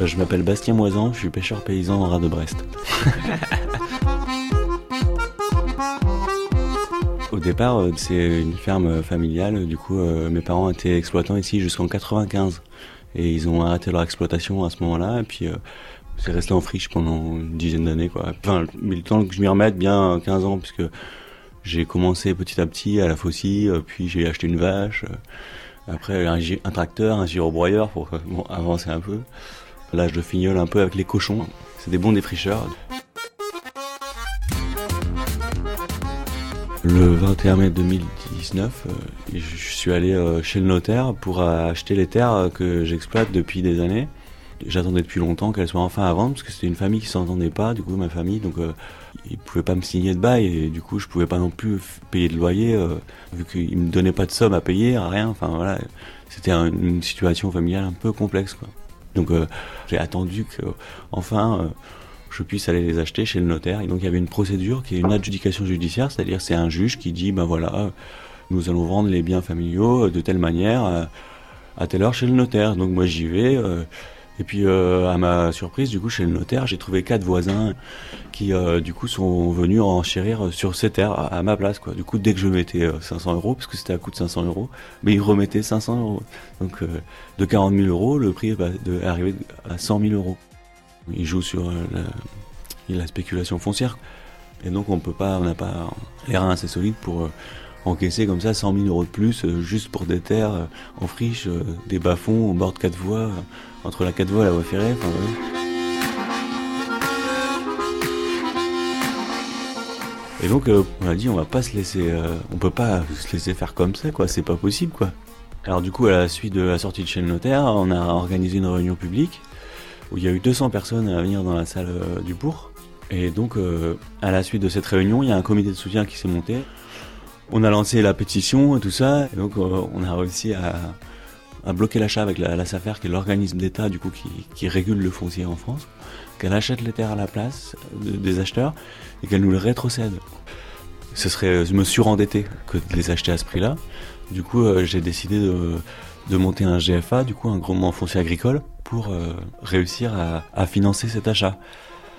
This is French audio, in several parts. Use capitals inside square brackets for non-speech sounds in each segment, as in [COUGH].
Euh, Je m'appelle Bastien Moisan, je suis pêcheur paysan en ras de Brest. [LAUGHS] Au départ, euh, c'est une ferme familiale. Du coup, euh, mes parents étaient exploitants ici jusqu'en 95. Et ils ont arrêté leur exploitation à ce moment-là. Et puis, c'est resté en friche pendant une dizaine d'années. Quoi. Enfin, mais le temps que je m'y remette, bien 15 ans, puisque j'ai commencé petit à petit à la faucille, puis j'ai acheté une vache. Après, un, tracteur, un gyrobroyeur pour bon, avancer un peu. Là, je le fignole un peu avec les cochons. C'est des bons défricheurs. Le 21 mai 2019, euh, je suis allé euh, chez le notaire pour acheter les terres euh, que j'exploite depuis des années. J'attendais depuis longtemps qu'elles soient enfin à vendre parce que c'était une famille qui s'entendait pas, du coup ma famille, donc euh, ils pouvaient pas me signer de bail et du coup je pouvais pas non plus payer de loyer vu qu'ils me donnaient pas de somme à payer, rien. Enfin voilà, c'était un- une situation familiale un peu complexe. Donc euh, j'ai attendu que enfin euh, je puisse aller les acheter chez le notaire. Et donc il y avait une procédure qui est une adjudication judiciaire, c'est-à-dire c'est un juge qui dit ben voilà, euh, nous allons vendre les biens familiaux de telle manière à telle heure chez le notaire. Donc moi j'y vais. euh, et puis euh, à ma surprise, du coup chez le notaire, j'ai trouvé quatre voisins qui euh, du coup sont venus enchérir sur ces terres à, ma place. Du coup dès que je mettais euh, 500 euros, parce que c'était à coût de 500 euros, mais ils remettaient 500 euros. Donc euh, de 40 000 euros, le prix va de, arriver à 100 000 euros. Ils jouent sur euh, la, la spéculation foncière. Et donc on peut pas, on n'a pas les reins assez solides pour euh, encaisser comme ça 100 000 euros de plus euh, juste pour des terres euh, en friche, euh, des bas-fonds au bord de quatre voies, euh, entre la quatre voies et la voie ferrée. Et donc euh, on a dit on va pas se laisser, euh, on peut pas se laisser faire comme ça quoi, c'est pas possible quoi. Alors du coup à la suite de la sortie de chez le notaire, on a organisé une réunion publique où il y a eu 200 personnes à venir dans la salle euh, du bourg. Et donc, à la suite de cette réunion, il y a un comité de soutien qui s'est monté. On a lancé la pétition et tout ça. Et donc, on a réussi à, à bloquer l'achat avec la, la SAFER, qui est l'organisme d'État du coup qui, qui régule le foncier en France. Qu'elle achète les terres à la place de- des acheteurs et qu'elle nous les rétrocède. Ce serait, me surendetté que de les acheter à ce prix-là. Du coup, euh, j'ai décidé de, de monter un GFA, du coup un groupement foncier agricole, pour euh, réussir à, à financer cet achat.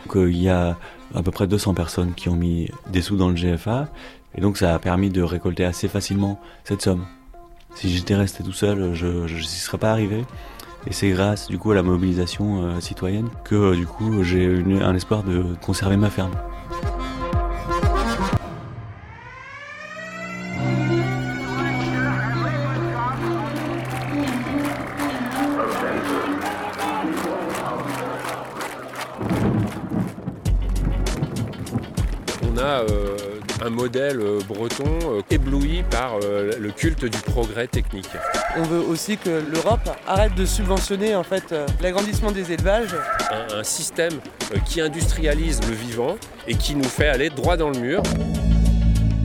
Donc, euh, il y a à peu près 200 personnes qui ont mis des sous dans le GFA, et donc ça a permis de récolter assez facilement cette somme. Si j'étais resté tout seul, je n'y serais pas arrivé. Et c'est grâce du coup à la mobilisation euh, citoyenne que euh, du coup j'ai eu un espoir de conserver ma ferme. Modèle euh, breton euh, ébloui par euh, le culte du progrès technique. On veut aussi que l'Europe arrête de subventionner en fait l'agrandissement des élevages. Un, un système qui industrialise le vivant et qui nous fait aller droit dans le mur.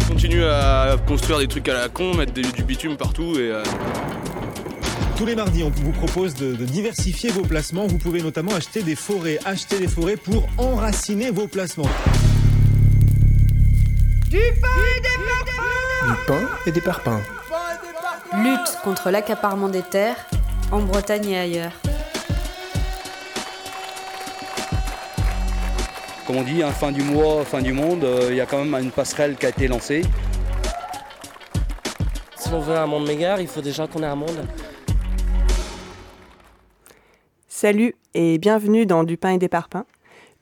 continue à construire des trucs à la con, mettre des- du bitume partout et euh, Tous les mardis, on vous propose de, de diversifier vos placements. Vous pouvez notamment acheter des forêts. Acheter des forêts pour enraciner vos placements. Du pain et des parpaings. Lutte contre l'accaparement des terres en Bretagne et ailleurs. Comme on dit, hein, fin du mois, fin du monde, euh, il y a quand même une passerelle qui a été lancée. Si on veut un monde meilleur, il faut déjà qu'on ait un monde. Salut et bienvenue dans Du pain et des parpaings,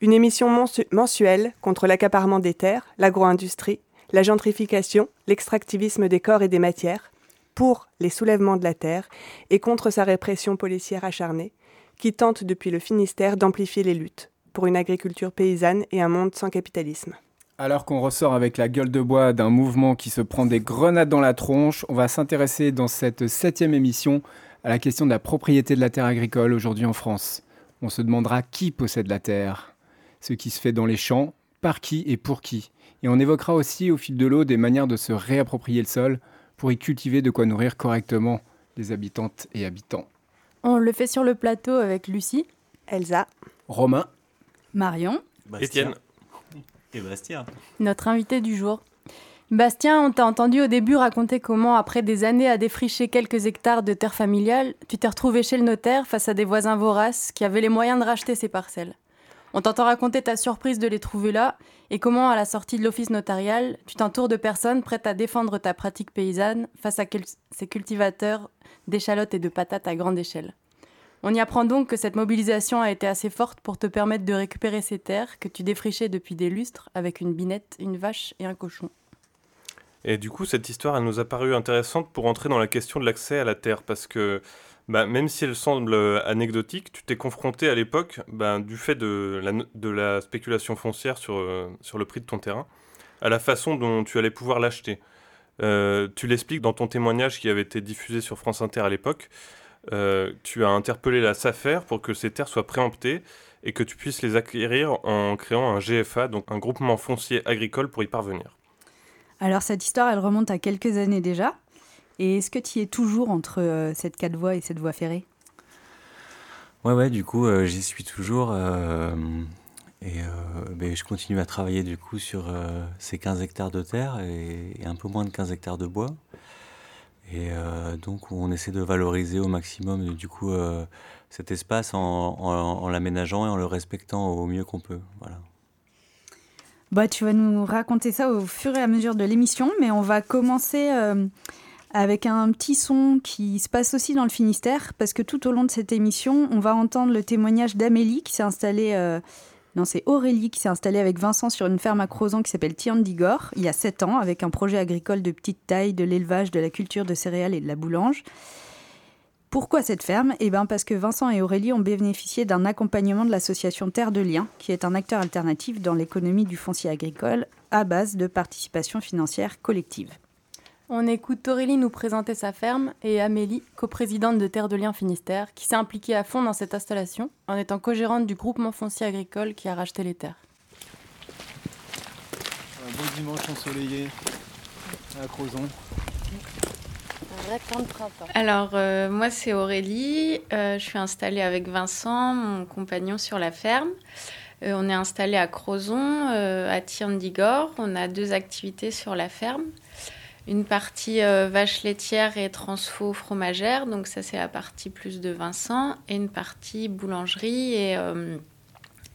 une émission mensu- mensuelle contre l'accaparement des terres, l'agro-industrie, la gentrification, l'extractivisme des corps et des matières, pour les soulèvements de la terre et contre sa répression policière acharnée, qui tente depuis le Finistère d'amplifier les luttes pour une agriculture paysanne et un monde sans capitalisme. Alors qu'on ressort avec la gueule de bois d'un mouvement qui se prend des grenades dans la tronche, on va s'intéresser dans cette septième émission à la question de la propriété de la terre agricole aujourd'hui en France. On se demandera qui possède la terre, ce qui se fait dans les champs, par qui et pour qui. Et on évoquera aussi au fil de l'eau des manières de se réapproprier le sol pour y cultiver de quoi nourrir correctement les habitantes et habitants. On le fait sur le plateau avec Lucie, Elsa, Romain, Marion, Étienne. Et Bastien. notre invité du jour. Bastien, on t'a entendu au début raconter comment, après des années à défricher quelques hectares de terre familiale, tu t'es retrouvé chez le notaire face à des voisins voraces qui avaient les moyens de racheter ces parcelles. On t'entend raconter ta surprise de les trouver là et comment, à la sortie de l'office notarial, tu t'entoures de personnes prêtes à défendre ta pratique paysanne face à ces cultivateurs d'échalotes et de patates à grande échelle. On y apprend donc que cette mobilisation a été assez forte pour te permettre de récupérer ces terres que tu défrichais depuis des lustres avec une binette, une vache et un cochon. Et du coup, cette histoire, elle nous a paru intéressante pour entrer dans la question de l'accès à la terre, parce que bah, même si elle semble anecdotique, tu t'es confronté à l'époque, bah, du fait de la, de la spéculation foncière sur, euh, sur le prix de ton terrain, à la façon dont tu allais pouvoir l'acheter. Euh, tu l'expliques dans ton témoignage qui avait été diffusé sur France Inter à l'époque. Euh, tu as interpellé la SAFER pour que ces terres soient préemptées et que tu puisses les acquérir en créant un GFA, donc un groupement foncier agricole pour y parvenir. Alors cette histoire, elle remonte à quelques années déjà. Et est-ce que tu y es toujours entre euh, cette quatre voies et cette voie ferrée? Ouais, ouais, du coup, euh, j'y suis toujours. Euh, et ben, je continue à travailler du coup sur ces 15 hectares de terre et, un peu moins de 15 hectares de bois. Et donc, on essaie de valoriser au maximum du coup cet espace en, en l'aménageant et en le respectant au mieux qu'on peut. Voilà. Bah, tu vas nous raconter ça au fur et à mesure de l'émission, mais on va commencer euh, avec un petit son qui se passe aussi dans le Finistère, parce que tout au long de cette émission, on va entendre le témoignage d'Amélie qui s'est installée. Euh, non, c'est Aurélie qui s'est installée avec Vincent sur une ferme à Crozon qui s'appelle Tiandigor, il y a 7 ans, avec un projet agricole de petite taille, de l'élevage, de la culture de céréales et de la boulange. Pourquoi cette ferme? Eh bien parce que Vincent et Aurélie ont bénéficié d'un accompagnement de l'association Terre de Liens, qui est un acteur alternatif dans l'économie du foncier agricole à base de participation financière collective. On écoute Aurélie nous présenter sa ferme et Amélie, coprésidente de Terre de Liens Finistère, qui s'est impliquée à fond dans cette installation en étant co-gérante du groupement foncier agricole qui a racheté les terres. Un beau dimanche ensoleillé à Crozon. Alors, euh, moi, c'est Aurélie. Euh, je suis installée avec Vincent, mon compagnon, sur la ferme. Euh, on est installé à Crozon, à Tiandigor. On a deux activités sur la ferme. Une partie vache laitière et transfo fromagère, donc ça c'est la partie plus de Vincent, et une partie boulangerie et,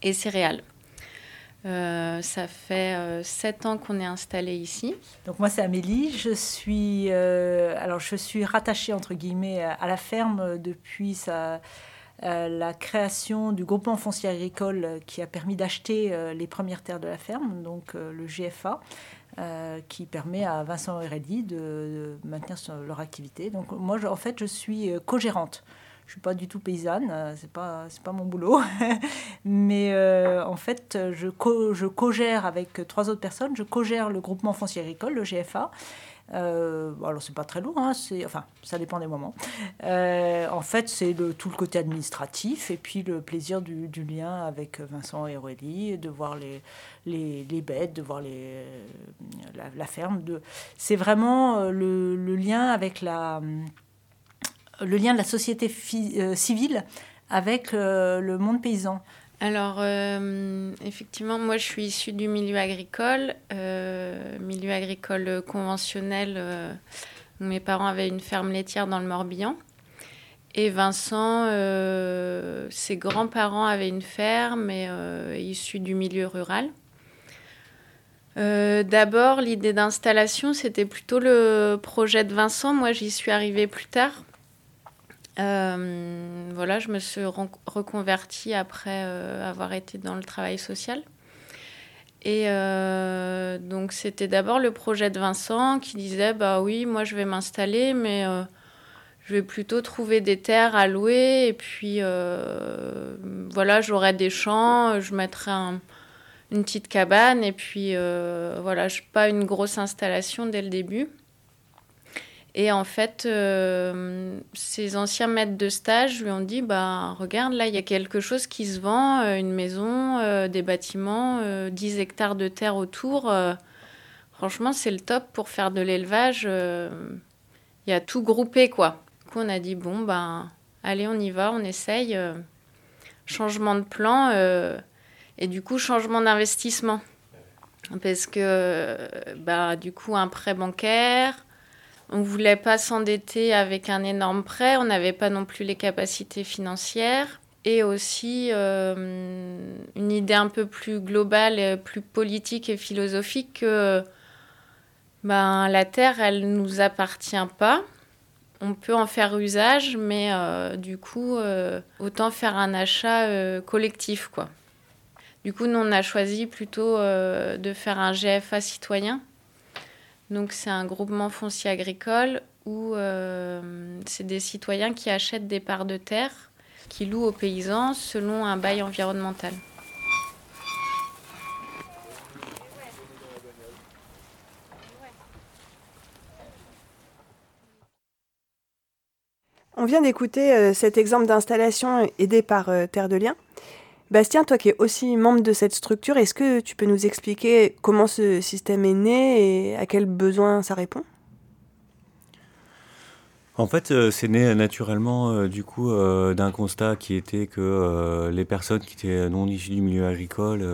et céréales. Euh, ça fait euh, sept ans qu'on est installé ici. Donc moi c'est Amélie, je suis euh, alors je suis rattachée entre guillemets à la ferme depuis sa, la création du groupement foncier agricole qui a permis d'acheter les premières terres de la ferme, donc le GFA. qui permet à Vincent et de, de, maintenir leur activité. Donc moi, en fait, je suis co-gérante je suis pas du tout paysanne, euh, c'est pas pas mon boulot, [LAUGHS] mais euh, en fait je je co-gère avec trois autres personnes, je co-gère le groupement foncier agricole, le GFA. Euh, alors c'est pas très lourd, hein, c'est enfin ça dépend des moments. Euh, en fait c'est le, tout le côté administratif et puis le plaisir du, lien avec Vincent et Aurélie, de voir les, bêtes, de voir la, ferme. C'est vraiment le, le, lien avec la le lien de la société euh, civile avec euh, le monde paysan alors, euh, effectivement, moi, je suis issue du milieu agricole, milieu agricole conventionnel. mes parents avaient une ferme laitière dans le Morbihan. Et Vincent, ses grands-parents avaient une ferme, mais issu du milieu rural. D'abord, l'idée d'installation, c'était plutôt le projet de Vincent. Moi, j'y suis arrivée plus tard. Euh, voilà, je me suis reconvertie après euh, avoir été dans le travail social. Et euh, donc c'était d'abord le projet de Vincent qui disait bah oui, moi je vais m'installer, mais je vais plutôt trouver des terres à louer et puis voilà, j'aurai des champs, je mettrai une petite cabane et puis voilà, pas une grosse installation dès le début. Et en fait, euh, ses anciens maîtres de stage lui ont dit bah, Regarde, là, il y a quelque chose qui se vend, euh, une maison, euh, des bâtiments, 10 hectares de terre autour. franchement, c'est le top pour faire de l'élevage. Il y a tout groupé, quoi. Du coup, on a dit Bon, ben, allez, on y va, on essaye. changement de plan et du coup, changement d'investissement. parce que bah, du coup, un prêt bancaire, on ne voulait pas s'endetter avec un énorme prêt, on n'avait pas non plus les capacités financières. Et aussi euh, une idée un peu plus globale, plus politique et philosophique que ben, la Terre, elle ne nous appartient pas. On peut en faire usage, mais euh, du coup, euh, autant faire un achat collectif. quoi. Du coup, nous, on a choisi plutôt de faire un GFA citoyen donc c'est un groupement foncier agricole où euh, c'est des citoyens qui achètent des parts de terre qui louent aux paysans selon un bail environnemental. On vient d'écouter euh, cet exemple d'installation aidée par euh, Terre de Liens. Bastien, toi qui es aussi membre de cette structure, est-ce que tu peux nous expliquer comment ce système est né et à quels besoins ça répond? En fait, euh, c'est né naturellement euh, du coup euh, d'un constat qui était que les personnes qui étaient non issues du milieu agricole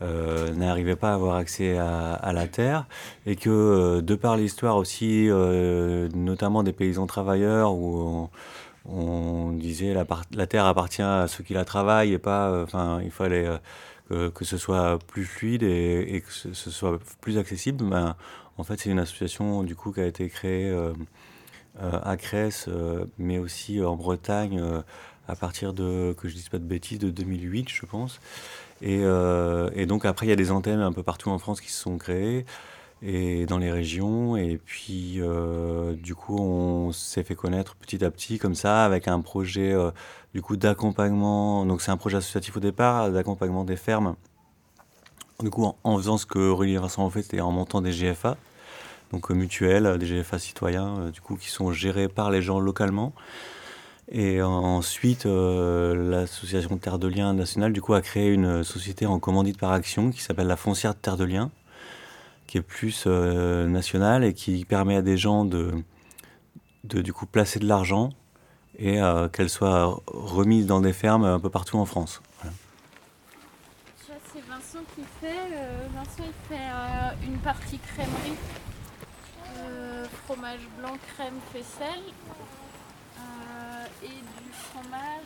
n'arrivaient pas à avoir accès à, la terre et que de par l'histoire aussi, notamment des paysans travailleurs où disait la, la terre appartient à ceux qui la travaillent et pas, euh, enfin, il fallait euh, que, ce soit plus fluide et, que ce, soit plus accessible. Ben, en fait, c'est une association du coup qui a été créée euh, à Crèce, mais aussi en Bretagne à partir de, que je dise pas de bêtises, de 2008, je pense. Et, et donc après, il y a des antennes un peu partout en France qui se sont créées et dans les régions. Et puis, euh, du coup, on s'est fait connaître petit à petit comme ça avec un projet euh, du coup d'accompagnement. Donc, c'est un projet associatif au départ, d'accompagnement des fermes. Du coup, en, faisant ce que Aurélie Vincent en fait, c'est en montant des GFA, donc euh, mutuelles, des GFA citoyens, du coup, qui sont gérés par les gens localement. Et ensuite, l'association Terre de Liens nationale, du coup, a créé une société en commandite par action qui s'appelle la Foncière de Terre de Liens, qui est plus euh, national et qui permet à des gens de, de du coup placer de l'argent et euh, qu'elle soit remise dans des fermes un peu partout en France. C'est Vincent qui fait. Euh, Vincent il fait une partie crèmerie, fromage blanc, crème, faisselle et fromage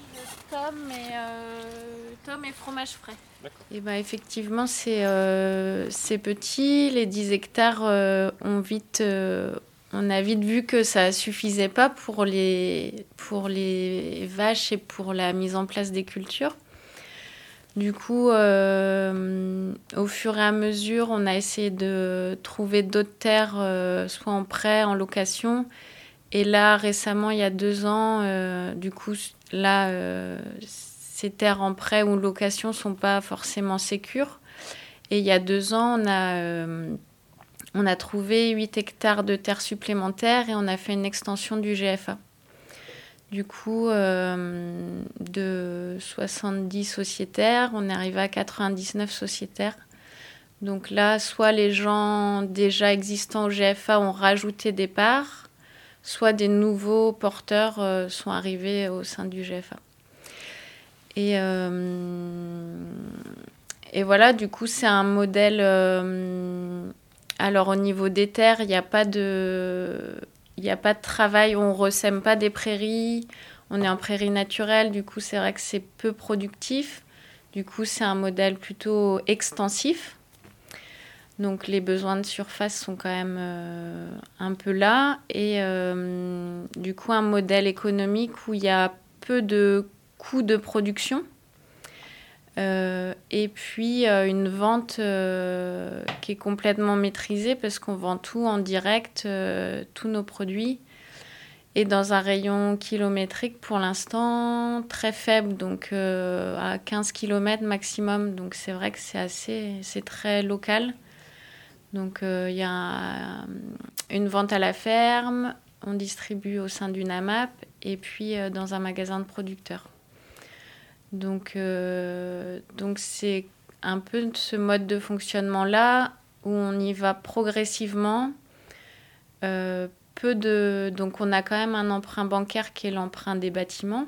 tome et, tome et fromage frais. Et bah, effectivement, euh, c'est petit. Les 10 hectares, euh, vite, euh, on a vite vu que ça suffisait pas pour les, pour les vaches et pour la mise en place des cultures. Du coup, au fur et à mesure, on a essayé de trouver d'autres terres, soit en prêt, en location. Et là, récemment, il y a deux ans, du coup, là, ces terres en prêt ou location sont pas forcément sécures. Et il y a deux ans, on a, euh, on a trouvé 8 hectares de terres supplémentaires et on a fait une extension du GFA. Du coup, euh, de 70 sociétaires, on est arrivé à 99 sociétaires. Donc là, soit les gens déjà existants au GFA ont rajouté des parts, soit des nouveaux porteurs euh, sont arrivés au sein du GFA. Et, euh, et voilà, du coup, c'est un modèle. Euh, alors, au niveau des terres, il n'y a pas de. Il a pas de travail, on ne ressème pas des prairies, on est en prairie naturelle, du coup c'est vrai que c'est peu productif. Du coup c'est un modèle plutôt extensif. Donc les besoins de surface sont quand même euh, un peu là. Et du coup un modèle économique où il y a peu de coût de production. Euh, et puis euh, une vente euh, qui est complètement maîtrisée parce qu'on vend tout en direct, tous nos produits. Et dans un rayon kilométrique pour l'instant très faible, donc à 15 km maximum. Donc c'est vrai que c'est assez, c'est très local. Donc il y a une vente à la ferme, on distribue au sein d'une AMAP et puis dans un magasin de producteurs. Donc, euh, donc c'est un peu ce mode de fonctionnement-là où on y va progressivement. Euh, peu de, donc on a quand même un emprunt bancaire qui est l'emprunt des bâtiments.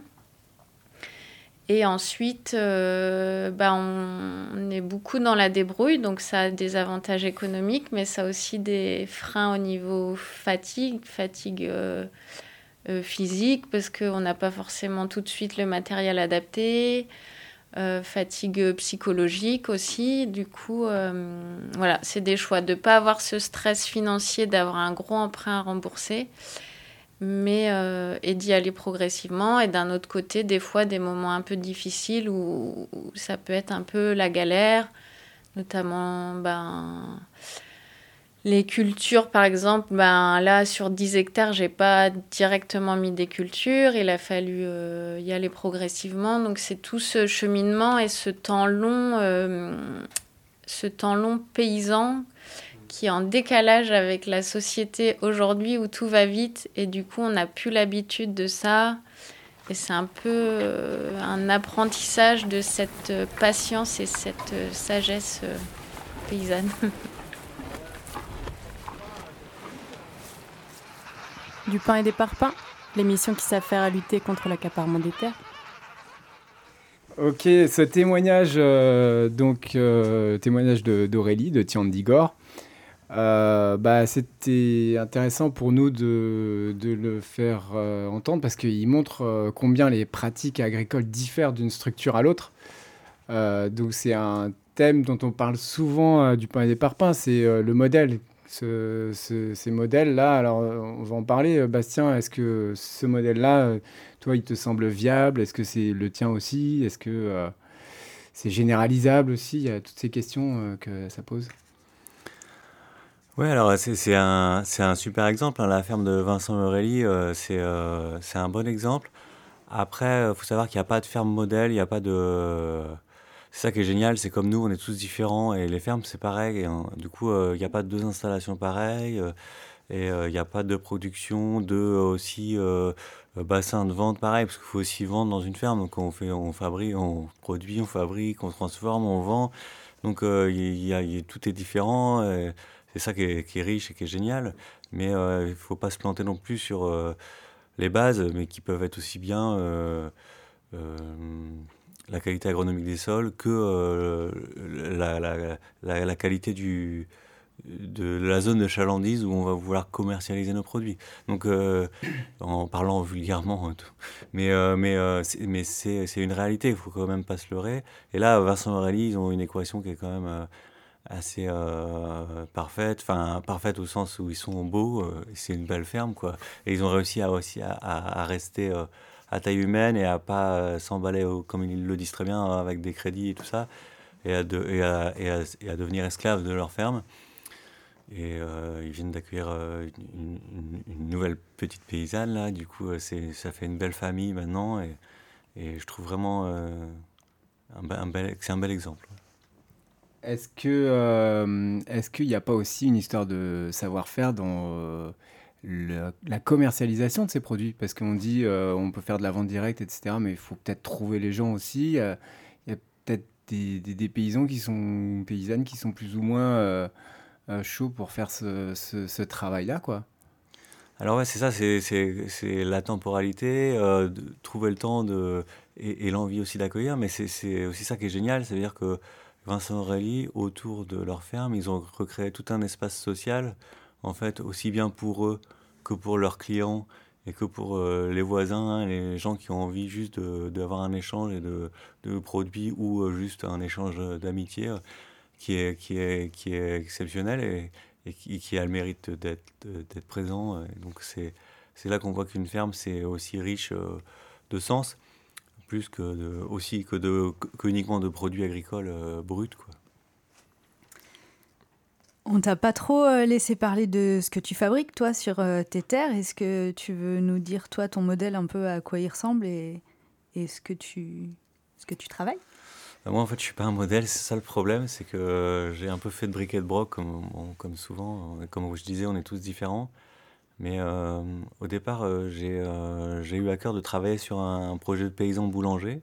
Et ensuite, bah, on, est beaucoup dans la débrouille, donc ça a des avantages économiques, mais ça a aussi des freins au niveau fatigue, fatigue physique, parce qu'on n'a pas forcément tout de suite le matériel adapté. Euh, fatigue psychologique aussi. Du coup, euh, voilà, c'est des choix de ne pas avoir ce stress financier, d'avoir un gros emprunt à rembourser, mais euh, et d'y aller progressivement. Et d'un autre côté, des fois, des moments un peu difficiles où, ça peut être un peu la galère, notamment ben, les cultures, par exemple, ben là, sur 10 hectares, j'ai pas directement mis des cultures. Il a fallu euh, y aller progressivement. Donc, c'est tout ce cheminement et ce temps long, euh, ce temps long paysan qui est en décalage avec la société aujourd'hui où tout va vite. Et du coup, on n'a plus l'habitude de ça. Et c'est un peu euh, un apprentissage de cette patience et cette sagesse paysanne. [LAUGHS] Du pain et des parpaings, l'émission qui s'affaire à lutter contre l'accaparement des terres. Ok, ce témoignage, euh, donc euh, témoignage d'Aurélie, de, Tiandigor, euh, bah, c'était intéressant pour nous de, le faire entendre parce qu'il montre combien les pratiques agricoles diffèrent d'une structure à l'autre. donc c'est un thème dont on parle souvent du pain et des parpaings, c'est le modèle ces modèles-là. Alors, on va en parler. Euh, Bastien, est-ce que ce modèle-là, euh, toi, il te semble viable? Est-ce que c'est le tien aussi? Est-ce que euh, c'est généralisable aussi? Il y a toutes ces questions que ça pose. Oui, alors c'est un, un, super exemple. Hein. La ferme de Vincent Morelli, c'est un bon exemple. Après, il faut savoir qu'il n'y a pas de ferme modèle, il n'y a pas de c'est ça qui est génial, c'est comme nous, on est tous différents et les fermes, c'est pareil. Et, du coup, euh, il n'y a pas deux installations pareilles euh, et euh, il n'y a pas de production, de aussi bassin de vente pareil, parce qu'il faut aussi vendre dans une ferme. Donc, on, fait, on fabrique, on produit, on fabrique, on transforme, on vend. Donc, y a, tout est différent. C'est ça qui est, riche et qui est génial. Mais il ne faut pas se planter non plus sur les bases, mais qui peuvent être aussi bien la qualité agronomique des sols que euh, la, qualité de la zone de chalandise où on va vouloir commercialiser nos produits. Donc, euh, en parlant vulgairement, mais, euh, mais, c'est une réalité, il faut quand même pas se leurrer. Et là, Vincent Aurélie, ils ont une équation qui est quand même assez parfaite, enfin parfaite au sens où ils sont beaux, c'est une belle ferme, quoi. Et ils ont réussi à, aussi à, rester à taille humaine et à pas euh, s'emballer, comme ils le disent très bien, avec des crédits et tout ça, et à, et à, et devenir esclaves de leur ferme. Et euh, ils viennent d'accueillir euh, une, nouvelle petite paysanne, là. Du coup, c'est, ça fait une belle famille maintenant. Et, et je trouve vraiment un, un, bel, c'est un bel exemple. Est-ce que est-ce qu'il n'y a pas aussi une histoire de savoir-faire dans la commercialisation de ces produits? Parce qu'on dit euh, on peut faire de la vente directe, etc. Mais il faut peut-être trouver les gens aussi. Il y a peut-être des, paysans qui sont paysannes qui sont plus ou moins euh, euh, chauds pour faire ce, travail-là, quoi. Alors ouais, c'est ça, c'est la temporalité, trouver le temps de, et, l'envie aussi d'accueillir, mais c'est aussi ça qui est génial, c'est-à-dire que Vincent Aurélie, autour de leur ferme, ils ont recréé tout un espace social, en fait, aussi bien pour eux que pour leurs clients et que pour euh, les voisins, les gens qui ont envie juste d'avoir un échange et de, de produits ou euh, juste un échange d'amitié euh, qui, est, qui, est, qui est exceptionnel et, et qui, a le mérite d'être présent. donc c'est là qu'on voit qu'une ferme, c'est aussi riche de sens, plus que de, aussi que, de, que uniquement de produits agricoles bruts. Quoi. On t'a pas trop euh, laissé parler de ce que tu fabriques, toi, sur euh, tes terres. Est-ce que tu veux nous dire, toi, ton modèle un peu à quoi il ressemble et, ce, que tu, ce que tu travailles? Bah, Moi, en fait, je suis pas un modèle. C'est ça le problème, c'est que euh, j'ai un peu fait de briquet de broc, comme, comme souvent. Comme je disais, on est tous différents. Mais au départ, j'ai eu à cœur de travailler sur un, projet de paysan boulanger,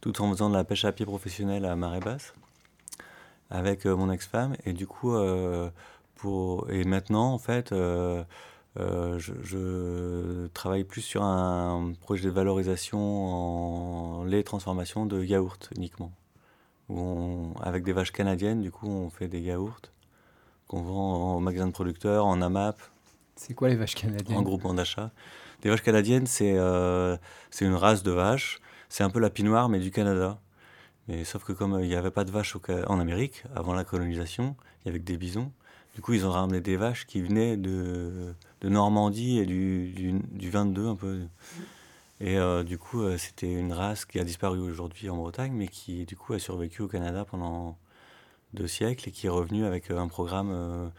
tout en faisant de la pêche à pied professionnelle à marée basse avec euh, mon ex-femme. Et du coup, euh, pour... et maintenant, en fait, euh, Euh, je, travaille plus sur un projet de valorisation en lait transformation de yaourt uniquement. Avec des vaches canadiennes, du coup, on fait des yaourts qu'on vend en magasin de producteurs, en AMAP. C'est quoi les vaches canadiennes En groupement d'achat. Des vaches canadiennes, c'est euh, une race de vaches. C'est un peu la pinoire, mais du Canada. Mais sauf que comme il n'y avait pas de vaches en Amérique, avant la colonisation, il y avait que des bisons. Du coup, ils ont ramené des vaches qui venaient de, de Normandie et du, du, 22 un peu. Et euh, du coup, euh, c'était une race qui a disparu aujourd'hui en Bretagne, mais qui du coup a survécu au Canada pendant deux siècles et qui est revenue avec euh, un programme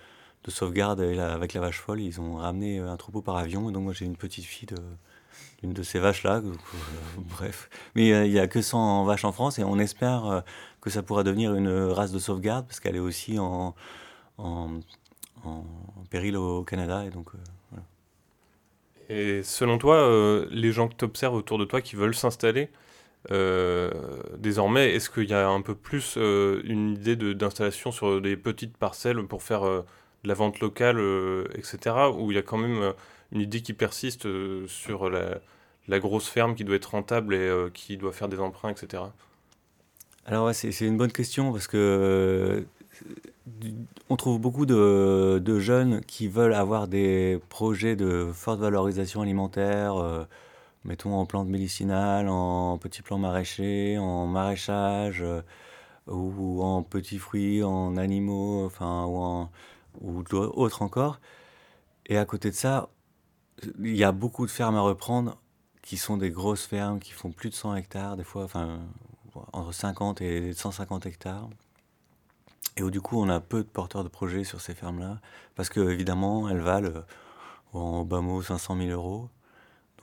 de sauvegarde avec la vache folle. Ils ont ramené un troupeau par avion. Et donc moi j'ai une petite fille d'une de ces vaches-là. [LAUGHS] bref. Mais il n'y a que 100 vaches en France et on espère que ça pourra devenir une race de sauvegarde parce qu'elle est aussi en, en, péril au Canada. Et, donc, euh, et selon toi, euh, les gens que tu observes autour de toi qui veulent s'installer, euh, désormais, est-ce qu'il y a un peu plus une idée d'installation sur des petites parcelles pour faire la vente locale, etc. Ou il y a quand même une idée qui persiste sur la, grosse ferme qui doit être rentable et qui doit faire des emprunts, etc. Alors c'est une bonne question parce que on trouve beaucoup de, jeunes qui veulent avoir des projets de forte valorisation alimentaire, euh, mettons en plantes médicinales, en petits plants maraîchers, en maraîchage, euh, ou, en petits fruits, en animaux, enfin, ou, en, ou autres encore. Et à côté de ça, il y a beaucoup de fermes à reprendre qui sont des grosses fermes qui font plus de 100 hectares, des fois, enfin, entre 50 et 150 hectares. Et où du coup, on a peu de porteurs de projets sur ces fermes-là, parce que évidemment, elles valent euh, en bas mot 500 000 euros.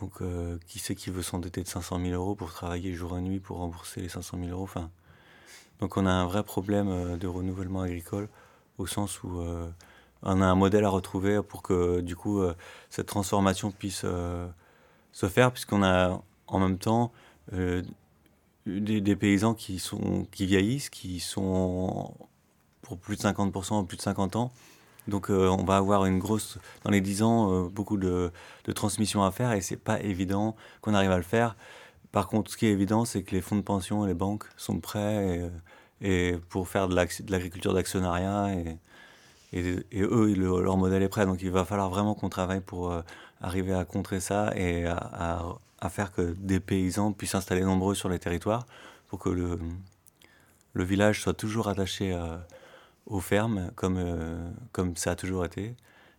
Donc, euh, qui c'est qui veut s'endetter de 500 000 euros pour travailler jour et nuit pour rembourser les 500 000 euros? Enfin, Donc, on a un vrai problème euh, de renouvellement agricole, au sens où on a un modèle à retrouver pour que, du coup, cette transformation puisse se faire, puisqu'on a en même temps des, paysans qui, sont, qui vieillissent, qui sont pour plus de 50%, plus de 50 ans. Donc euh, on va avoir une grosse, dans les 10 ans, euh, beaucoup de, de transmissions à faire et c'est pas évident qu'on arrive à le faire. Par contre, ce qui est évident, c'est que les fonds de pension et les banques sont prêts et, et pour faire de l'agriculture d'actionnariat et, eux, leur modèle est prêt. Donc il va falloir vraiment qu'on travaille pour euh, arriver à contrer ça et à, faire que des paysans puissent s'installer nombreux sur les territoires pour que le, village soit toujours attaché à aux fermes, comme, euh, comme ça a toujours été,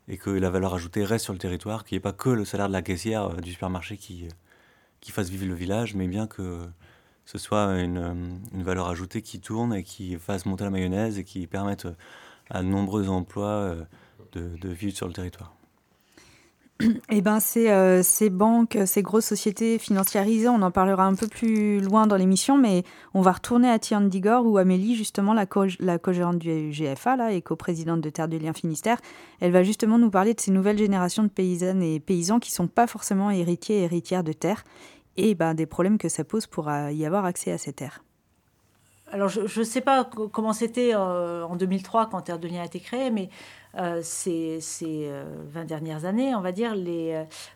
et que la valeur ajoutée reste sur le territoire, qu'il n'y ait pas que le salaire de la caissière euh, du supermarché qui, euh, qui fasse vivre le village, mais bien que ce soit une, une, valeur ajoutée qui tourne et qui fasse monter la mayonnaise et qui permette à de nombreux emplois de, de vivre sur le territoire. [CLEARS THROAT] Eh ben, ces, euh, banques, ces grosses sociétés financiarisées, on en parlera un peu plus loin dans l'émission, mais on va retourner à Digor où Amélie, justement, la, co la co-gérante du GFA là, et co-présidente de Terre du Lien Finistère, elle va justement nous parler de ces nouvelles générations de paysannes et paysans qui ne sont pas forcément héritiers et héritières de terres et ben, des problèmes que ça pose pour euh, y avoir accès à ces terres. Alors, je ne sais pas comment c'était euh, en 2003 quand Terre de Liens a été créé, mais euh, ces, ces 20 euh, dernières années, on va dire,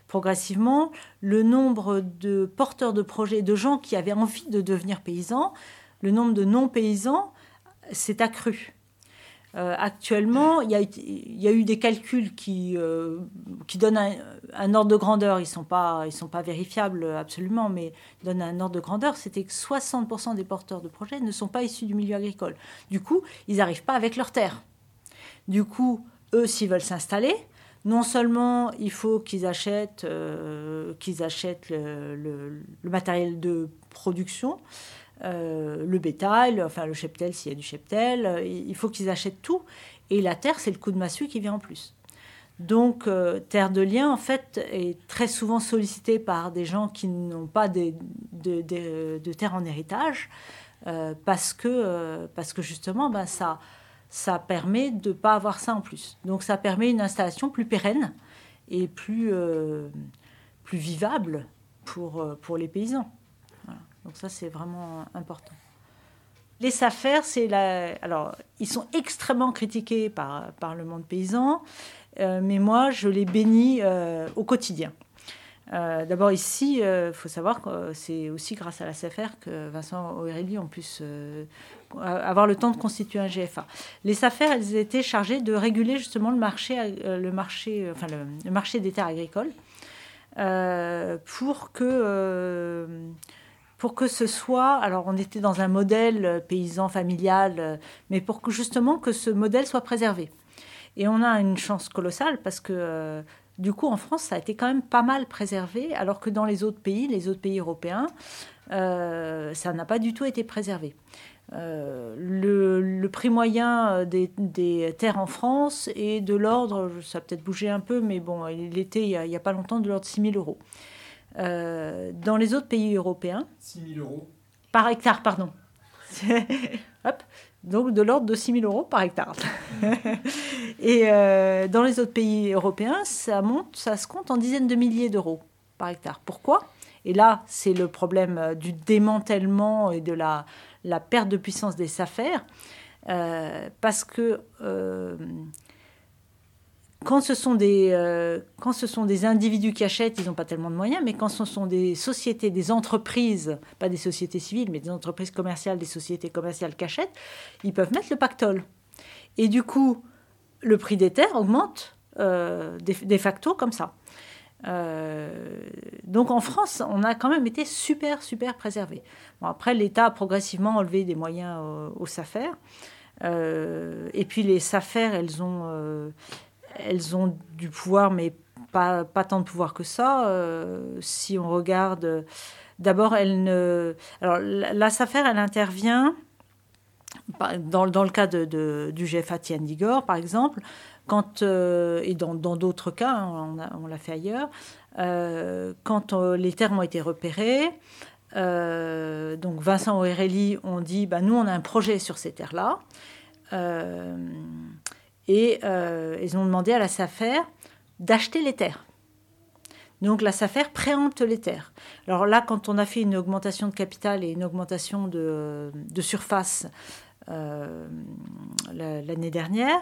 progressivement, le nombre de porteurs de projets, de gens qui avaient envie de devenir paysans, le nombre de non-paysans s'est accru. Euh, actuellement, il y, a, eu des calculs qui, euh, donnent un, ordre de grandeur. Ils ne sont, pas, vérifiables absolument, mais donnent un ordre de grandeur. C'était que 60% des porteurs de projets ne sont pas issus du milieu agricole. Du coup, ils n'arrivent pas avec leurs terres. Du coup, eux, s'ils veulent s'installer, non seulement il faut qu'ils achètent, euh, qu'ils achètent le, matériel de production, euh, le bétail, enfin le cheptel s'il y a du cheptel. Euh, il faut qu'ils achètent tout. Et la terre, c'est le coup de massue qui vient en plus. Donc, euh, Terre de Liens, en fait, est très souvent sollicitée par des gens qui n'ont pas de, de, terre en héritage, parce, que, parce que justement, ben, ça, ça permet de ne pas avoir ça en plus. Donc, ça permet une installation plus pérenne et plus, plus vivable pour, pour les paysans. Donc ça, c'est vraiment important. Les SAFER, c'est la... Alors, ils sont extrêmement critiqués par, le monde paysan. mais moi, je les bénis au quotidien. D'abord ici, il faut savoir que c'est aussi grâce à la SAFER que Vincent O'Reilly ont pu avoir le temps de constituer un GFA. Les SAFER, elles étaient chargées de réguler justement le marché, le marché, enfin le marché des terres agricoles. Euh, pour que euh, pour que ce soit, alors on était dans un modèle paysan familial, mais pour que justement que ce modèle soit préservé. Et on a une chance colossale parce que euh, du coup en France ça a été quand même pas mal préservé, alors que dans les autres pays, les autres pays européens, ça n'a pas du tout été préservé. Euh, le, prix moyen euh, des, terres en France est de l'ordre, ça a peut-être bougé un peu, mais bon, il était il n'y a, pas longtemps de l'ordre de 6 000 euros. Euh, dans les autres pays européens. 6 000 euros Par hectare, pardon. [LAUGHS] Hop, donc de l'ordre de 6 000 euros par hectare. [LAUGHS] Et dans les autres pays européens, ça monte, ça se compte en dizaines de milliers d'euros par hectare. Pourquoi? Et là, c'est le problème du démantèlement et de la, la perte de puissance des affaires, euh, parce que euh, quand, ce sont des, euh, quand ce sont des individus qui achètent, ils n'ont pas tellement de moyens, mais quand ce sont des sociétés, des entreprises, pas des sociétés civiles, mais des entreprises commerciales, des sociétés commerciales qui achètent, ils peuvent mettre le pactole. Et du coup, le prix des terres augmente de facto comme ça. Euh, donc en France, on a quand même été super, super préservé. Bon, après, l'État a progressivement enlevé des moyens aux, SAFER. Euh, et puis les SAFER, elles ont, euh, elles ont du pouvoir, mais pas, pas tant de pouvoir que ça. si on regarde, d'abord, elle ne... Alors la, SAFER, elle intervient dans, dans le cas de, du GFA Tiandigor, par exemple, quand, euh, et dans d'autres cas, hein, on, l'a fait ailleurs, euh, quand euh, les terres ont été repérées, donc Vincent O'Reilly ont dit bah, nous, on a un projet sur ces terres-là. Et ils ont demandé à la SAFER d'acheter les terres. Donc la SAFER préempte les terres. Alors là, quand on a fait une augmentation de capital et une augmentation de, surface l'année dernière,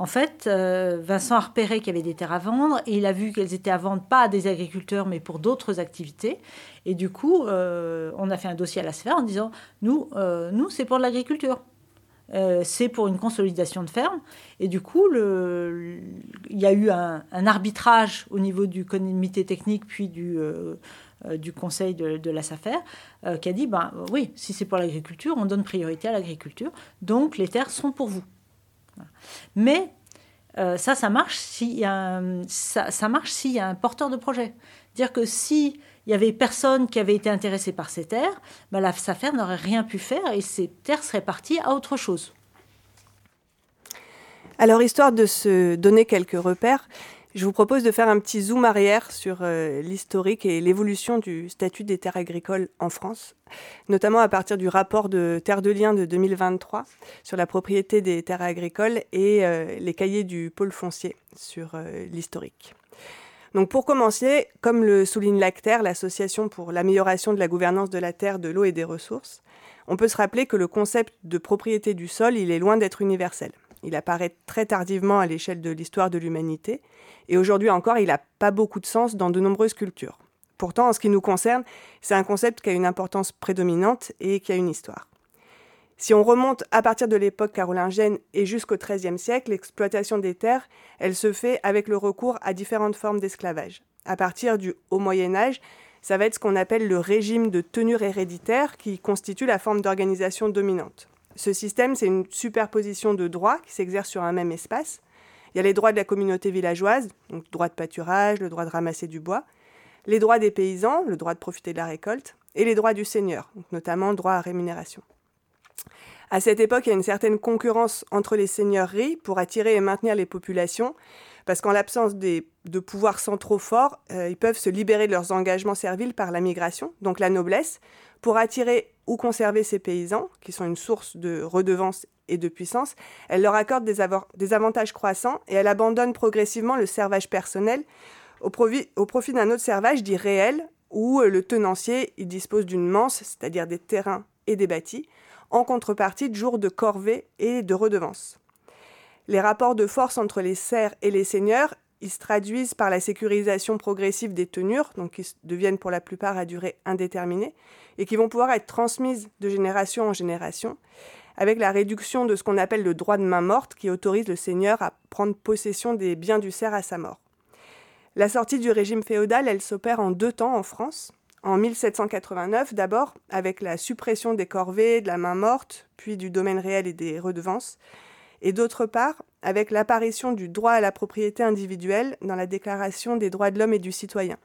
en fait, euh, Vincent a repéré qu'il y avait des terres à vendre et il a vu qu'elles étaient à vendre pas à des agriculteurs mais pour d'autres activités. Et du coup, euh, on a fait un dossier à la sphère en disant nous, euh, nous c'est pour l'agriculture. C'est pour une consolidation de ferme. Et du coup, il y a eu un, arbitrage au niveau du comité technique puis du, du conseil de, la SAFER qui a dit ben, oui, si c'est pour l'agriculture, on donne priorité à l'agriculture. Donc les terres sont pour vous. Mais euh, ça, ça marche s'il y, un, ça, y a un porteur de projet. Dire que s'il y avait personne qui avait été intéressé par ces terres, ben la SAFER n'aurait rien pu faire et ces terres seraient parties à autre chose. Alors, histoire de se donner quelques repères, je vous propose de faire un petit zoom arrière sur euh, l'historique et l'évolution du statut des terres agricoles en France, notamment à partir du rapport de Terre de Liens de 2023 sur la propriété des terres agricoles et euh, les cahiers du pôle foncier sur euh, l'historique. Donc pour commencer, comme le souligne l'ACTER, l'Association pour l'amélioration de la gouvernance de la terre, de l'eau et des ressources, on peut se rappeler que le concept de propriété du sol, il est loin d'être universel. Il apparaît très tardivement à l'échelle de l'histoire de l'humanité, et aujourd'hui encore, il n'a pas beaucoup de sens dans de nombreuses cultures. Pourtant, en ce qui nous concerne, c'est un concept qui a une importance prédominante et qui a une histoire. Si on remonte à partir de l'époque carolingienne et jusqu'au XIIIe siècle, l'exploitation des terres, elle se fait avec le recours à différentes formes d'esclavage. À partir du Haut Moyen Âge, ça va être ce qu'on appelle le régime de tenure héréditaire qui constitue la forme d'organisation dominante. Ce système, c'est une superposition de droits qui s'exercent sur un même espace. Il y a les droits de la communauté villageoise, donc droit de pâturage, le droit de ramasser du bois, les droits des paysans, le droit de profiter de la récolte, et les droits du seigneur, notamment droit à rémunération. À cette époque, il y a une certaine concurrence entre les seigneuries pour attirer et maintenir les populations, parce qu'en l'absence de pouvoirs centraux forts, euh, ils peuvent se libérer de leurs engagements serviles par la migration, donc la noblesse, pour attirer ou conserver ces paysans, qui sont une source de redevances et de puissance, elle leur accorde des, avantages croissants et elle abandonne progressivement le servage personnel au, profit d'un autre servage dit réel, où le tenancier dispose d'une manse, c'est-à-dire des terrains et des bâtis, en contrepartie de jours de corvée et de redevances. Les rapports de force entre les serfs et les seigneurs, ils se traduisent par la sécurisation progressive des tenures, donc qui deviennent pour la plupart à durée indéterminée, et qui vont pouvoir être transmises de génération en génération, avec la réduction de ce qu'on appelle le droit de main morte, qui autorise le seigneur à prendre possession des biens du serf à sa mort. La sortie du régime féodal, elle s'opère en deux temps en France. En 1789, d'abord, avec la suppression des corvées, de la main morte, puis du domaine réel et des redevances, et d'autre part, avec l'apparition du droit à la propriété individuelle dans la Déclaration des droits de l'homme et du citoyen.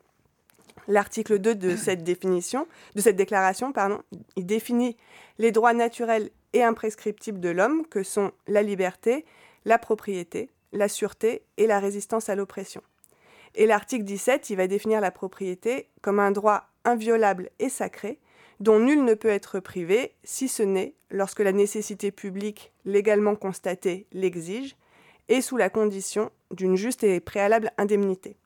L'article 2 de cette [COUGHS] définition, de cette déclaration, pardon, il définit les droits naturels et imprescriptibles de l'homme que sont la liberté, la propriété, la sûreté et la résistance à l'oppression. Et l'article 17, il va définir la propriété comme un droit inviolable et sacré dont nul ne peut être privé si ce n'est lorsque la nécessité publique légalement constatée l'exige et sous la condition d'une juste et préalable indemnité.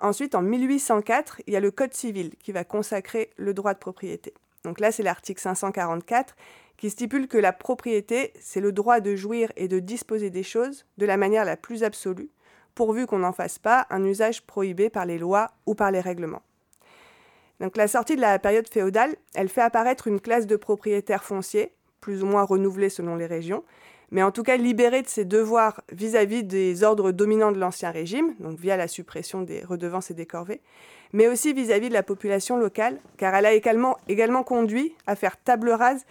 Ensuite, en 1804, il y a le Code civil qui va consacrer le droit de propriété. Donc là, c'est l'article 544 qui stipule que la propriété, c'est le droit de jouir et de disposer des choses de la manière la plus absolue, pourvu qu'on n'en fasse pas un usage prohibé par les lois ou par les règlements. Donc la sortie de la période féodale, elle fait apparaître une classe de propriétaires fonciers, plus ou moins renouvelée selon les régions, mais en tout cas libérée de ses devoirs vis-à-vis des ordres dominants de l'Ancien Régime, donc via la suppression des redevances et des corvées, mais aussi vis-à-vis de la population locale, car elle a également, également conduit à faire table rase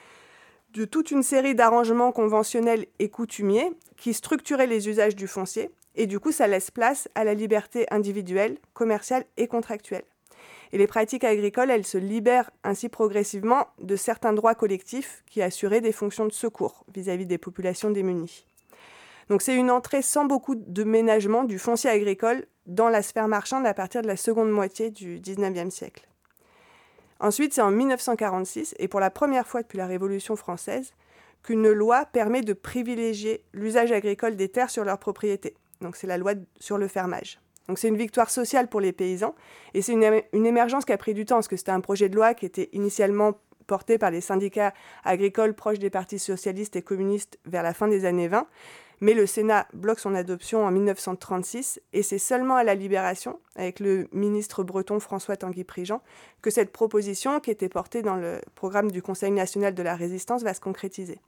de toute une série d'arrangements conventionnels et coutumiers qui structuraient les usages du foncier, et du coup ça laisse place à la liberté individuelle, commerciale et contractuelle. Et les pratiques agricoles, elles se libèrent ainsi progressivement de certains droits collectifs qui assuraient des fonctions de secours vis-à-vis des populations démunies. Donc c'est une entrée sans beaucoup de ménagement du foncier agricole dans la sphère marchande à partir de la seconde moitié du XIXe siècle. Ensuite, c'est en 1946, et pour la première fois depuis la Révolution française, qu'une loi permet de privilégier l'usage agricole des terres sur leur propriété. Donc c'est la loi sur le fermage. Donc c'est une victoire sociale pour les paysans et c'est une, émergence qui a pris du temps parce que c'était un projet de loi qui était initialement porté par les syndicats agricoles proches des partis socialistes et communistes vers la fin des années 20. Mais le Sénat bloque son adoption en 1936 et c'est seulement à la Libération, avec le ministre breton François Tanguy-Prigent, que cette proposition, qui était portée dans le programme du Conseil national de la résistance, va se concrétiser.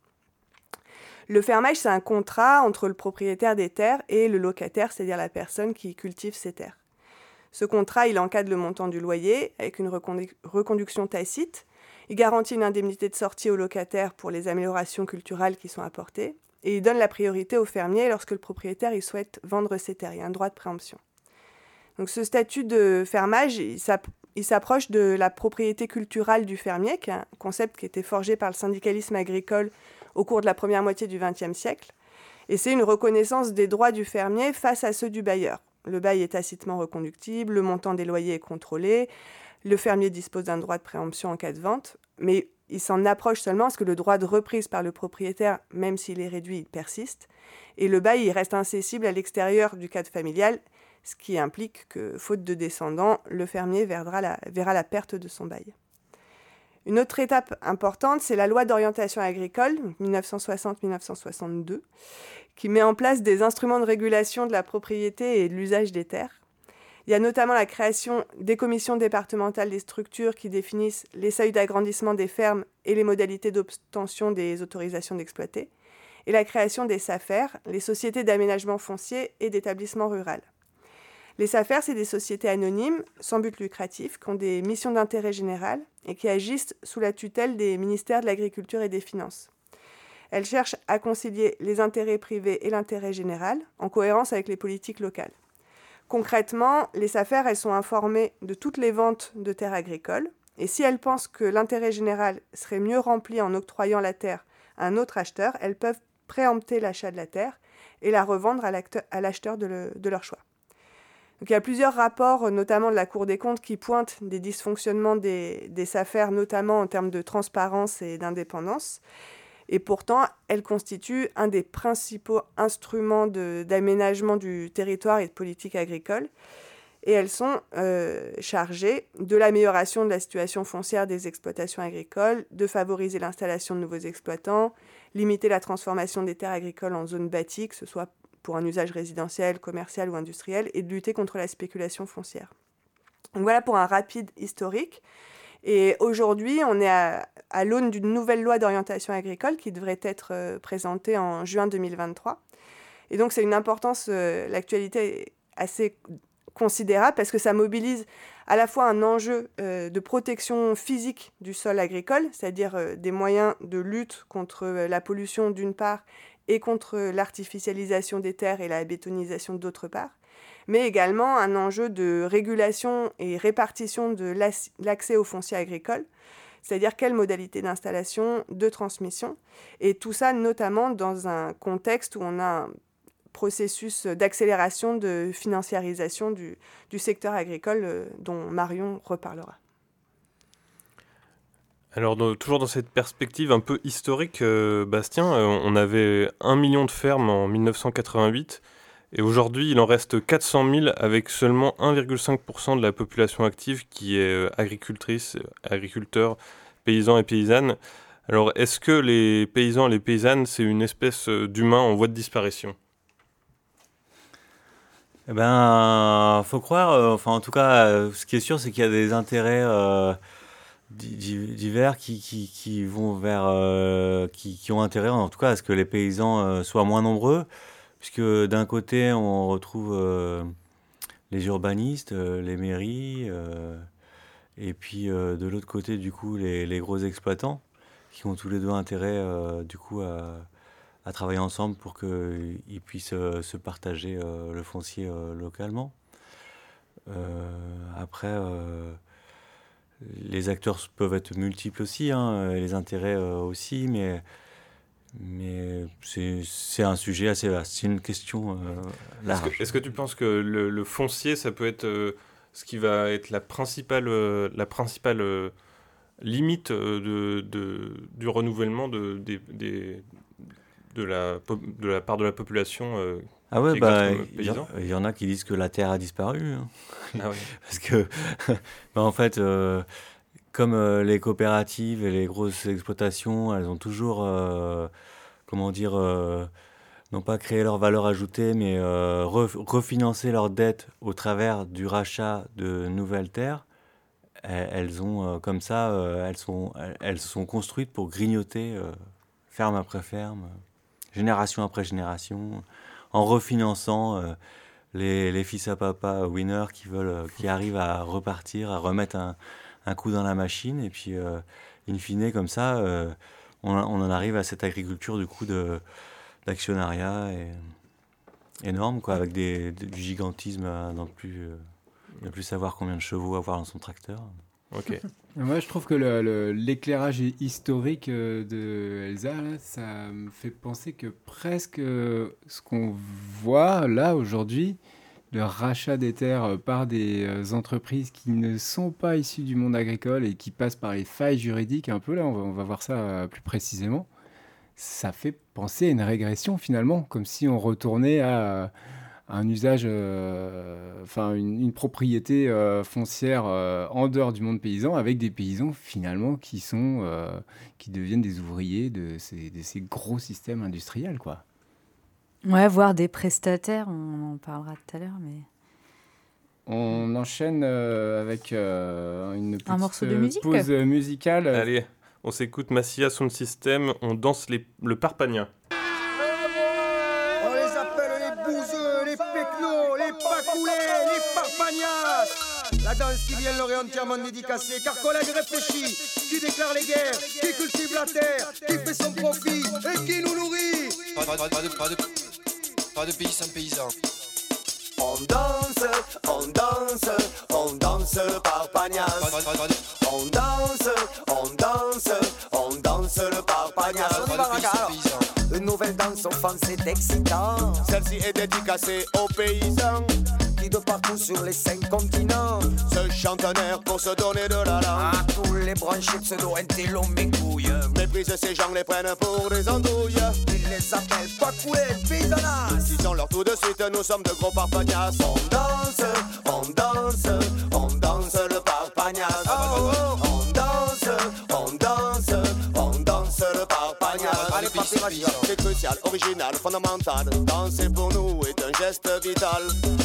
Le fermage, c'est un contrat entre le propriétaire des terres et le locataire, c'est-à-dire la personne qui cultive ces terres. Ce contrat, il encadre le montant du loyer avec une reconduction tacite. Il garantit une indemnité de sortie au locataire pour les améliorations culturelles qui sont apportées. Et il donne la priorité au fermier lorsque le propriétaire souhaite vendre ses terres. Il y a un droit de préemption. Donc ce statut de fermage, il s'approche de la propriété culturelle du fermier, qui est un concept qui a été forgé par le syndicalisme agricole au cours de la première moitié du XXe siècle. Et c'est une reconnaissance des droits du fermier face à ceux du bailleur. Le bail est tacitement reconductible, le montant des loyers est contrôlé, le fermier dispose d'un droit de préemption en cas de vente, mais il s'en approche seulement parce que le droit de reprise par le propriétaire, même s'il est réduit, persiste. Et le bail il reste incessible à l'extérieur du cadre familial, ce qui implique que, faute de descendants, le fermier verra la, perte de son bail. Une autre étape importante, c'est la loi d'orientation agricole, 1960-1962, qui met en place des instruments de régulation de la propriété et de l'usage des terres. Il y a notamment la création des commissions départementales des structures qui définissent les seuils d'agrandissement des fermes et les modalités d'obtention des autorisations d'exploiter, et la création des SAFER, les sociétés d'aménagement foncier et d'établissement rural. Les SAFER, c'est des sociétés anonymes, sans but lucratif, qui ont des missions d'intérêt général et qui agissent sous la tutelle des ministères de l'Agriculture et des Finances. Elles cherchent à concilier les intérêts privés et l'intérêt général, en cohérence avec les politiques locales. Concrètement, les SAFER, elles sont informées de toutes les ventes de terres agricoles, et si elles pensent que l'intérêt général serait mieux rempli en octroyant la terre à un autre acheteur, elles peuvent préempter l'achat de la terre et la revendre à l'acheteur de leur choix il y a plusieurs rapports, notamment de la Cour des comptes, qui pointent des dysfonctionnements des, des affaires, notamment en termes de transparence et d'indépendance. Et pourtant, elles constituent un des principaux instruments d'aménagement du territoire et de politique agricole. et elles sont euh, chargées de l'amélioration de la situation foncière des exploitations agricoles, de favoriser l'installation de nouveaux exploitants, limiter la transformation des terres agricoles en zones bâties, que ce soit pour un usage résidentiel, commercial ou industriel, et de lutter contre la spéculation foncière. Donc voilà pour un rapide historique. Et aujourd'hui, on est à, l'aune d'une nouvelle loi d'orientation agricole qui devrait être euh, présentée en juin 2023. Et donc c'est une importance, euh, l'actualité assez considérable parce que ça mobilise à la fois un enjeu euh, de protection physique du sol agricole, c'est-à-dire des moyens de lutte contre la pollution d'une part et contre l'artificialisation des terres et la bétonisation d'autre part, mais également un enjeu de régulation et répartition de l'accès aux fonciers agricoles, c'est-à-dire quelles modalités d'installation, de transmission, et tout ça notamment dans un contexte où on a un processus d'accélération de financiarisation du, du, secteur agricole euh, dont Marion reparlera. Alors, toujours dans cette perspective un peu historique, euh, Bastien, euh, on avait un million de fermes en 1988 et aujourd'hui il en reste 400 000 avec seulement 1,5% de la population active qui est agricultrice, agriculteur, paysan et paysanne. Alors, est-ce que les paysans et les paysannes, c'est une espèce d'humain en voie de disparition? Eh ben, faut croire. Euh, enfin, en tout cas, euh, ce qui est sûr, c'est qu'il y a des intérêts euh, divers qui, qui, qui, vont vers, qui, qui, ont intérêt, en tout cas, à ce que les paysans soient moins nombreux, puisque d'un côté, on retrouve les urbanistes, les mairies, et puis de l'autre côté, du coup, les, les, gros exploitants, qui ont tous les deux intérêt, du coup, à à travailler ensemble pour qu'ils puissent euh, se partager euh, le foncier euh, localement. après, les acteurs peuvent être multiples aussi, hein, les intérêts aussi, mais, mais c'est un sujet assez vaste. C'est une question large. Est-ce que, tu penses que le, foncier, ça peut être ce qui va être la principale, la principale limite de, de, du renouvellement de, des, de la, de la part de la population euh, ah ouais, bah, il y, en a qui disent que la Terre a disparu. Hein. Ah [LAUGHS] Parce que, [LAUGHS] bah, en fait, euh, comme euh, les coopératives et les grosses exploitations, elles ont toujours, comment dire, non pas créé leur valeur ajoutée, mais refinancé leurs dettes au travers du rachat de nouvelles terres. Elles, ont, comme ça, elles, sont, elles se sont construites pour grignoter ferme après ferme génération après génération, en refinançant euh, les, les, fils à papa winners qui, veulent, euh, qui arrivent à repartir, à remettre un, un coup dans la machine. Et puis, euh, in fine, comme ça, on, on, en arrive à cette agriculture du coup d'actionnariat énorme, quoi, avec des, du gigantisme à ne plus, plus savoir combien de chevaux avoir dans son tracteur. Ok. [LAUGHS] Moi, je trouve que l'éclairage historique euh, de Elsa, ça me fait penser que presque euh, ce qu'on voit là aujourd'hui, le rachat des terres par des euh, entreprises qui ne sont pas issues du monde agricole et qui passent par les failles juridiques, un peu là, on va voir ça plus précisément, ça fait penser à une régression finalement, comme si on retournait à un usage, euh, enfin une, propriété euh, foncière euh, en dehors du monde paysan, avec des paysans finalement qui sont, qui deviennent des ouvriers de ces, de ces, gros systèmes industriels, quoi. Ouais, voire des prestataires, on en parlera tout à l'heure, mais. On enchaîne avec une petite Un morceau de musique. pause musicale. Allez, on s'écoute Massia Sound System, on danse les, le parpagnin. La danse qui vient leur est entièrement dédicacée, car collègue réfléchit, qui déclare les guerres, qui cultive la terre, qui fait son profit et qui nous nourrit. Pas, de, pas de pays sans paysan. On danse, on danse, on danse par pagnas. On danse, on danse, on danse le parpagnas. Une nouvelle danse offense c'est excitant. Celle-ci est dédicacée aux paysans de partout sur les cinq continents. Se chante un air pour se donner de la langue. À tous les branchés pseudo intello mes couilles. Méprise ces gens les prennent pour des andouilles. Ils les appellent pas couler paysannas. Ils ont leur tout de suite nous sommes de gros parpagnas. On danse, on danse, on danse le parpagnas. Parti, c'est crucial, original, fondamental. Danser pour nous est un geste vital.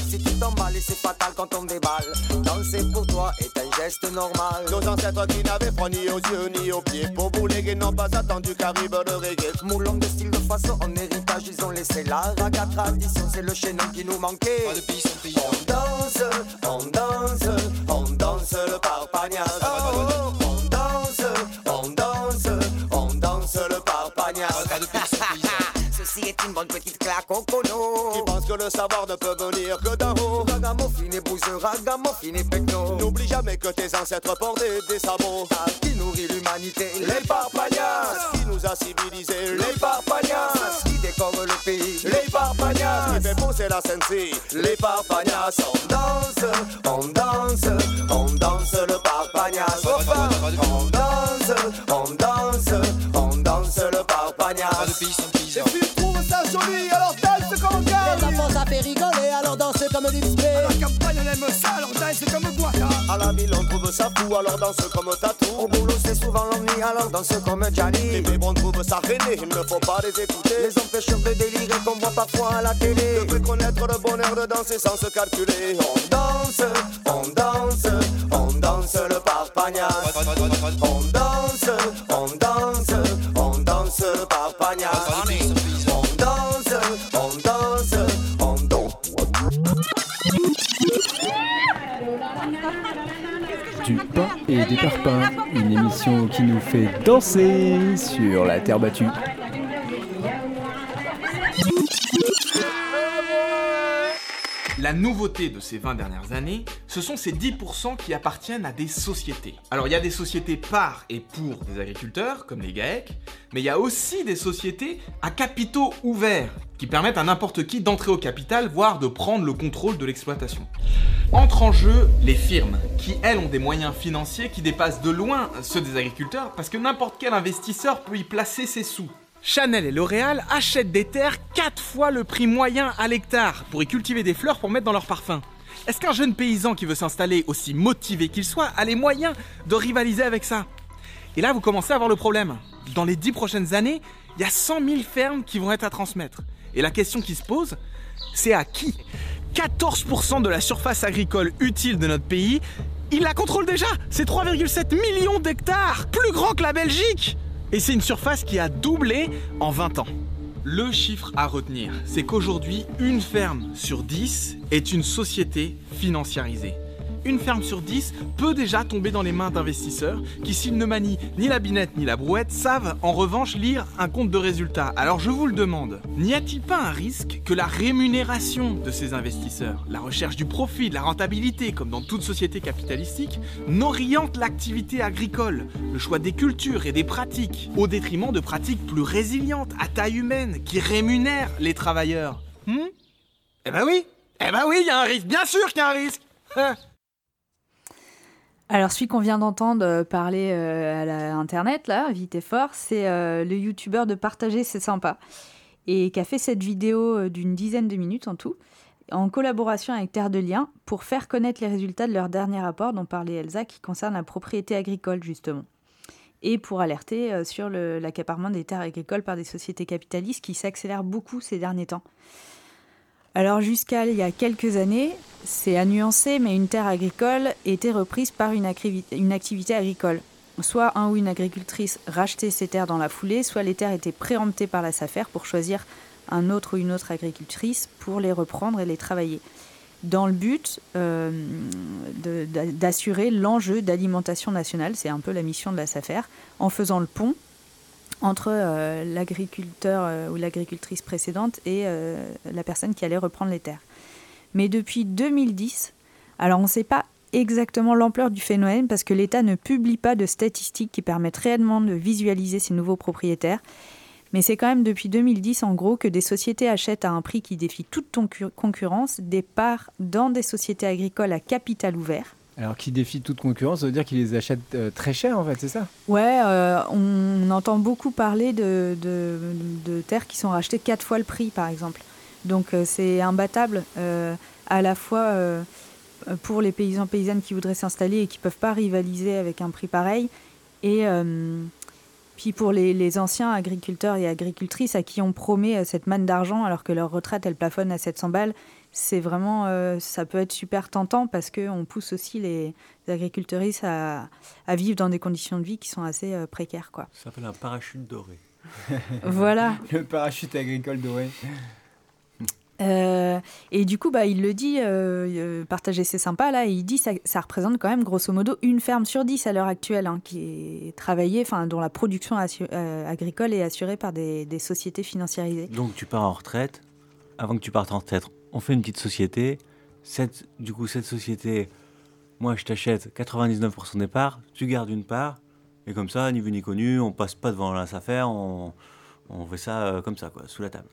Si tu et c'est fatal quand on déballe, danser pour toi est un geste normal. Nos ancêtres qui n'avaient froid ni aux yeux ni aux pieds, pour bouler n'ont pas attendu qu'arrive le reggae. Moulons de style de façon en héritage, ils ont laissé la raga tradition, c'est le chaînon qui nous manquait. On danse, on danse, on danse le parpagnas. Oh, oh, on danse, on danse, Est une bonne petite claque au cono. Qui pense que le savoir ne peut venir que d'en haut. Ragamuffin et bouseux, ragamuffin et pecno. N'oublie jamais que tes ancêtres portaient des sabots. Ah, Qui nourrit l'humanité? Les parpagnas Qui nous a civilisés? Les parpagnas Qui décore le pays? Les parpagnas Qui fait pousser la sensi Les parpagnas On danse, on danse, on danse le parpagnas Enfin, On danse, on danse, on danse le parpagnas trouve ça fou, alors danse comme Tatou. Au boulot c'est souvent l'ennui, alors danse comme Gianni. Les bébés on trouve ça rené, il ne faut pas les écouter. Les empêcheurs de délirer qu'on voit parfois à la télé. Devraient connaître le bonheur de danser sans se calculer. On danse, on danse, on danse le parpagnas On danse, on danse, on danse Du pain et des parpaings, une émission qui nous fait danser sur la terre battue. La nouveauté de ces 20 dernières années, ce sont ces 10% qui appartiennent à des sociétés. Alors il y a des sociétés par et pour des agriculteurs, comme les GAEC, mais il y a aussi des sociétés à capitaux ouverts, qui permettent à n'importe qui d'entrer au capital, voire de prendre le contrôle de l'exploitation. Entrent en jeu les firmes, qui elles ont des moyens financiers qui dépassent de loin ceux des agriculteurs, parce que n'importe quel investisseur peut y placer ses sous. Chanel et L'Oréal achètent des terres 4 fois le prix moyen à l'hectare pour y cultiver des fleurs pour mettre dans leurs parfums. Est-ce qu'un jeune paysan qui veut s'installer, aussi motivé qu'il soit, a les moyens de rivaliser avec ça? Et là, vous commencez à voir le problème. Dans les 10 prochaines années, il y a 100 000 fermes qui vont être à transmettre. Et la question qui se pose, c'est à qui? 14% de la surface agricole utile de notre pays, il la contrôle déjà C'est 3,7 millions d'hectares Plus grand que la Belgique Et c'est une surface qui a doublé en 20 ans. Le chiffre à retenir, c'est qu'aujourd'hui, une ferme sur 10 est une société financiarisée. Une ferme sur 10 peut déjà tomber dans les mains d'investisseurs qui, s'ils ne manient ni la binette ni la brouette, savent en revanche lire un compte de résultats. Alors je vous le demande, n'y a-t-il pas un risque que la rémunération de ces investisseurs, la recherche du profit, de la rentabilité, comme dans toute société capitalistique, n'oriente l'activité agricole, le choix des cultures et des pratiques, au détriment de pratiques plus résilientes, à taille humaine, qui rémunèrent les travailleurs? Hmm? Eh ben oui! Eh ben oui, il y a un risque, bien sûr qu'il y a un risque! Hein? Alors, celui qu'on vient d'entendre euh, parler euh, à la Internet, là, vite et fort, c'est euh, le youtubeur de Partager, c'est sympa, et qui a fait cette vidéo d'une dizaine de minutes en tout, en collaboration avec Terre de Liens, pour faire connaître les résultats de leur dernier rapport dont parlait Elsa, qui concerne la propriété agricole, justement. Et pour alerter sur l'accaparement des terres agricoles par des sociétés capitalistes qui s'accélèrent beaucoup ces derniers temps. Alors jusqu'à il y a quelques années, c'est à nuancer, mais une terre agricole était reprise par une, activi- une activité agricole. Soit un ou une agricultrice rachetait ses terres dans la foulée, soit les terres étaient préemptées par la SAFER pour choisir un autre ou une autre agricultrice pour les reprendre et les travailler. Dans le but euh, d'assurer l'enjeu d'alimentation nationale, c'est un peu la mission de la SAFER, en faisant le pont entre euh, l'agriculteur euh, ou l'agricultrice précédente et euh, la personne qui allait reprendre les terres. Mais depuis 2010, alors on ne sait pas exactement l'ampleur du phénomène parce que l'État ne publie pas de statistiques qui permettent réellement de visualiser ces nouveaux propriétaires. Mais c'est quand même depuis 2010 en gros que des sociétés achètent à un prix qui défie toute concu- concurrence des parts dans des sociétés agricoles à capital ouvert. Alors qui défie toute concurrence, ça veut dire qu'ils les achètent euh, très cher en fait, c'est ça? Ouais, euh, on entend beaucoup parler de, terres qui sont rachetées quatre fois le prix, par exemple. Donc c'est imbattable à la fois pour les paysans paysannes qui voudraient s'installer et qui ne peuvent pas rivaliser avec un prix pareil. Et puis pour les, anciens agriculteurs et agricultrices à qui on promet cette manne d'argent alors que leur retraite elle plafonne à 700 balles, c'est vraiment, ça peut être super tentant parce qu'on pousse aussi les, agricultrices à, vivre dans des conditions de vie qui sont assez précaires. Quoi. Ça s'appelle un parachute doré. [LAUGHS] voilà. Le parachute agricole doré. Euh, et du coup, bah, il le dit, euh, euh, partager c'est sympa, là, il dit ça, ça représente quand même grosso modo une ferme sur dix à l'heure actuelle hein, qui est travaillée, enfin dont la production agricole est assurée par des, des, sociétés financiarisées. Donc tu pars en retraite, avant que tu partes en retraite, on fait une petite société, du coup cette société, moi je t'achète 99% des parts, tu gardes une part, et comme ça, ni vu ni connu, on passe pas devant la SAFER, on, fait ça comme ça, quoi, sous la table.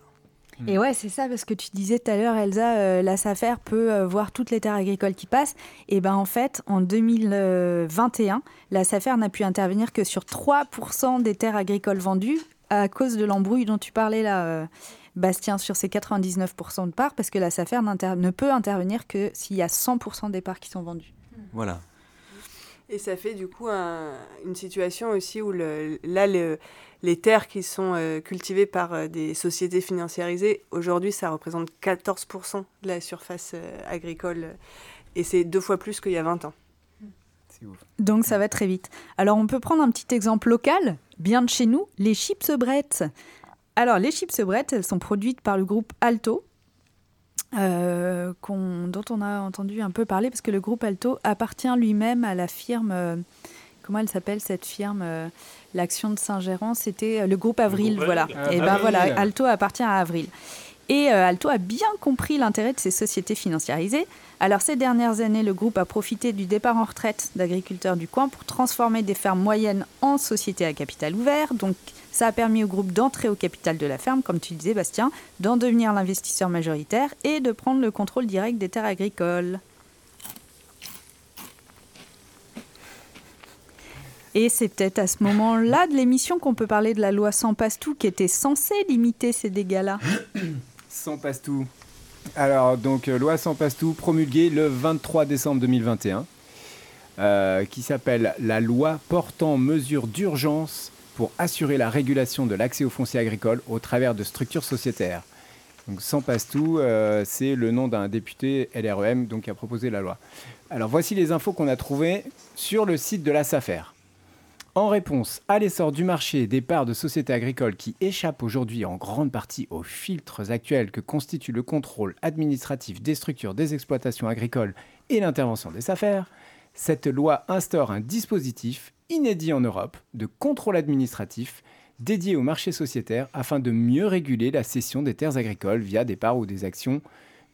Et ouais, c'est ça, parce que tu disais tout à l'heure, Elsa, euh, la SAFER peut euh, voir toutes les terres agricoles qui passent. Et ben en fait, en 2021, la SAFER n'a pu intervenir que sur 3% des terres agricoles vendues à cause de l'embrouille dont tu parlais là, euh, Bastien, sur ces 99% de parts, parce que la SAFER ne peut intervenir que s'il y a 100% des parts qui sont vendues. Voilà. Et ça fait du coup une situation aussi où le, là, le, les terres qui sont euh, cultivées par euh, des sociétés financiarisées, aujourd'hui, ça représente 14% de la surface euh, agricole. Et c'est deux fois plus qu'il y a 20 ans. Donc ça va très vite. Alors on peut prendre un petit exemple local, bien de chez nous, les chips brettes. Alors les chips brettes, elles sont produites par le groupe Alto, dont on a entendu un peu parler, parce que le groupe Alto appartient lui-même à la firme comment elle s'appelle cette firme euh, L'action de Saint-Géran, c'était euh, le groupe Avril, voilà. et ben voilà, Alto appartient à Avril. Et euh, Alto a bien compris l'intérêt de ces sociétés financiarisées. Alors ces dernières années, le groupe a profité du départ en retraite d'agriculteurs du coin pour transformer des fermes moyennes en sociétés à capital ouvert. Donc ça a permis au groupe d'entrer au capital de la ferme, comme tu disais Bastien, d'en devenir l'investisseur majoritaire et de prendre le contrôle direct des terres agricoles. Et c'est peut-être à ce moment-là de l'émission qu'on peut parler de la loi sans passe-tout qui était censée limiter ces dégâts-là. [COUGHS] sans passe-tout. Alors, donc, euh, loi sans passe-tout promulguée le 23 décembre 2021, euh, qui s'appelle la loi portant mesures d'urgence pour assurer la régulation de l'accès aux fonciers agricoles au travers de structures sociétaires. Donc, sans passe-tout, euh, c'est le nom d'un député LREM donc, qui a proposé la loi. Alors, voici les infos qu'on a trouvées sur le site de la SAFER. En réponse à l'essor du marché des parts de sociétés agricoles qui échappent aujourd'hui en grande partie aux filtres actuels que constituent le contrôle administratif des structures des exploitations agricoles et l'intervention des affaires, cette loi instaure un dispositif inédit en Europe de contrôle administratif dédié au marché sociétaire afin de mieux réguler la cession des terres agricoles via des parts ou des actions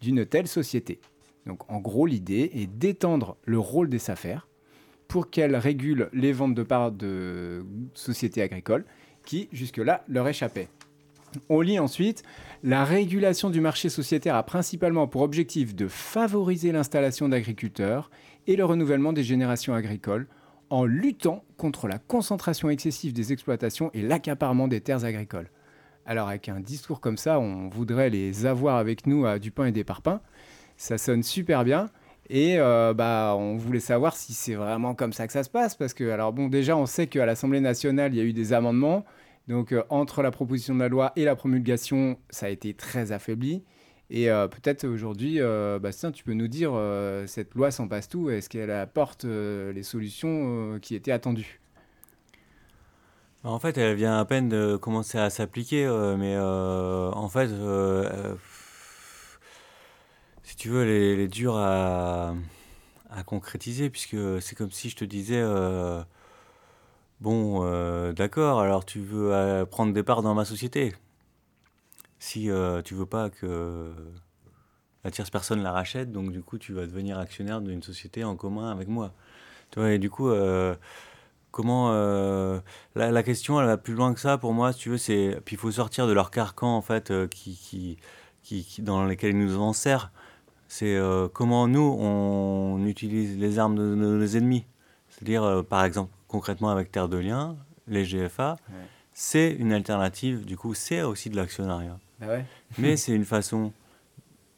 d'une telle société. Donc en gros l'idée est d'étendre le rôle des affaires pour qu'elle régule les ventes de parts de sociétés agricoles qui, jusque-là, leur échappaient. On lit ensuite, la régulation du marché sociétaire a principalement pour objectif de favoriser l'installation d'agriculteurs et le renouvellement des générations agricoles en luttant contre la concentration excessive des exploitations et l'accaparement des terres agricoles. Alors avec un discours comme ça, on voudrait les avoir avec nous à du pain et des parpaings. Ça sonne super bien, et euh, bah, on voulait savoir si c'est vraiment comme ça que ça se passe, parce que, alors bon, déjà, on sait qu'à l'Assemblée nationale, il y a eu des amendements. Donc, euh, entre la proposition de la loi et la promulgation, ça a été très affaibli. Et euh, peut-être aujourd'hui, Bastien, tu peux nous dire, cette loi s'en passe tout, est-ce qu'elle apporte les solutions qui étaient attendues? En fait, elle vient à peine de commencer à s'appliquer, mais en fait si tu veux, elle est, dure à, concrétiser, puisque c'est comme si je te disais, euh, bon, euh, d'accord, alors tu veux euh, prendre des parts dans ma société. Si tu veux pas que la tierce personne la rachète, donc du coup, tu vas devenir actionnaire d'une société en commun avec moi. Tu vois, et du coup, comment la, question elle va plus loin que ça pour moi si tu veux c'est puis il faut sortir de leur carcan en fait qui, qui, qui, dans lesquels ils nous en servent c'est euh, comment nous, on utilise les armes de nos ennemis. C'est-à-dire, euh, par exemple, concrètement avec Terre de Liens, les GFA, c'est une alternative, du coup, c'est aussi de l'actionnariat. Bah Mais c'est une façon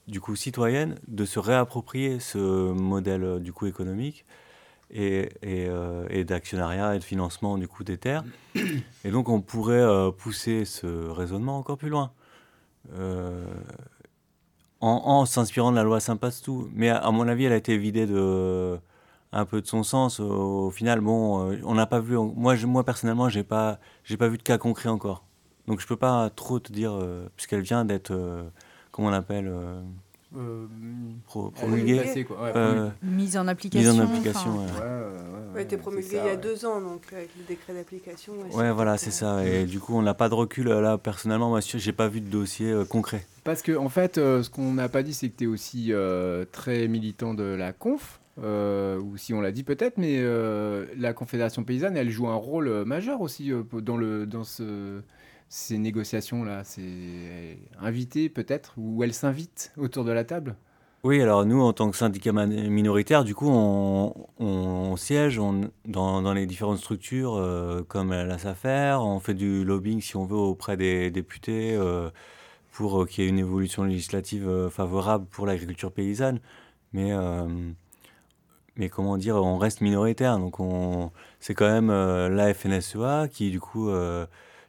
du coup citoyenne de se réapproprier ce modèle du coup économique et, et, d'actionnariat et de financement du coup des terres. Et donc on pourrait pousser ce raisonnement encore plus loin. en, s'inspirant de la loi Saint-Pastou. Mais à, mon avis, elle a été vidée de un peu de son sens. Au, final, bon, euh, on n'a pas vu. Moi, moi personnellement, j'ai pas, pas vu de cas concret encore. Donc, je peux pas trop te dire, euh, puisqu'elle vient d'être, euh, comment on appelle, promulguée, mise en application. Mise en application. Ouais, été promulguée il y a deux ans, donc avec le décret d'application. Ouais, voilà, c'est ça. Et du coup, on n'a pas de recul là. Personnellement, moi, j'ai pas vu de dossier concret. Parce que, en fait, ce qu'on n'a pas dit, c'est que tu es aussi très militant de la conf. Euh, ou si on l'a dit peut-être, mais euh, la Confédération paysanne, elle joue un rôle euh, majeur aussi dans, le, dans ce, ces négociations-là. C'est invité peut-être, ou elle s'invite autour de la table? Oui, alors nous, en tant que syndicat minoritaire, du coup, on, siège dans, les différentes structures comme la SAFER, on fait du lobbying, si on veut, auprès des députés pour qu'il y ait une évolution législative favorable pour l'agriculture paysanne. Mais mais comment dire, on reste minoritaire. Donc on, c'est quand même euh, la FNSEA qui du coup euh,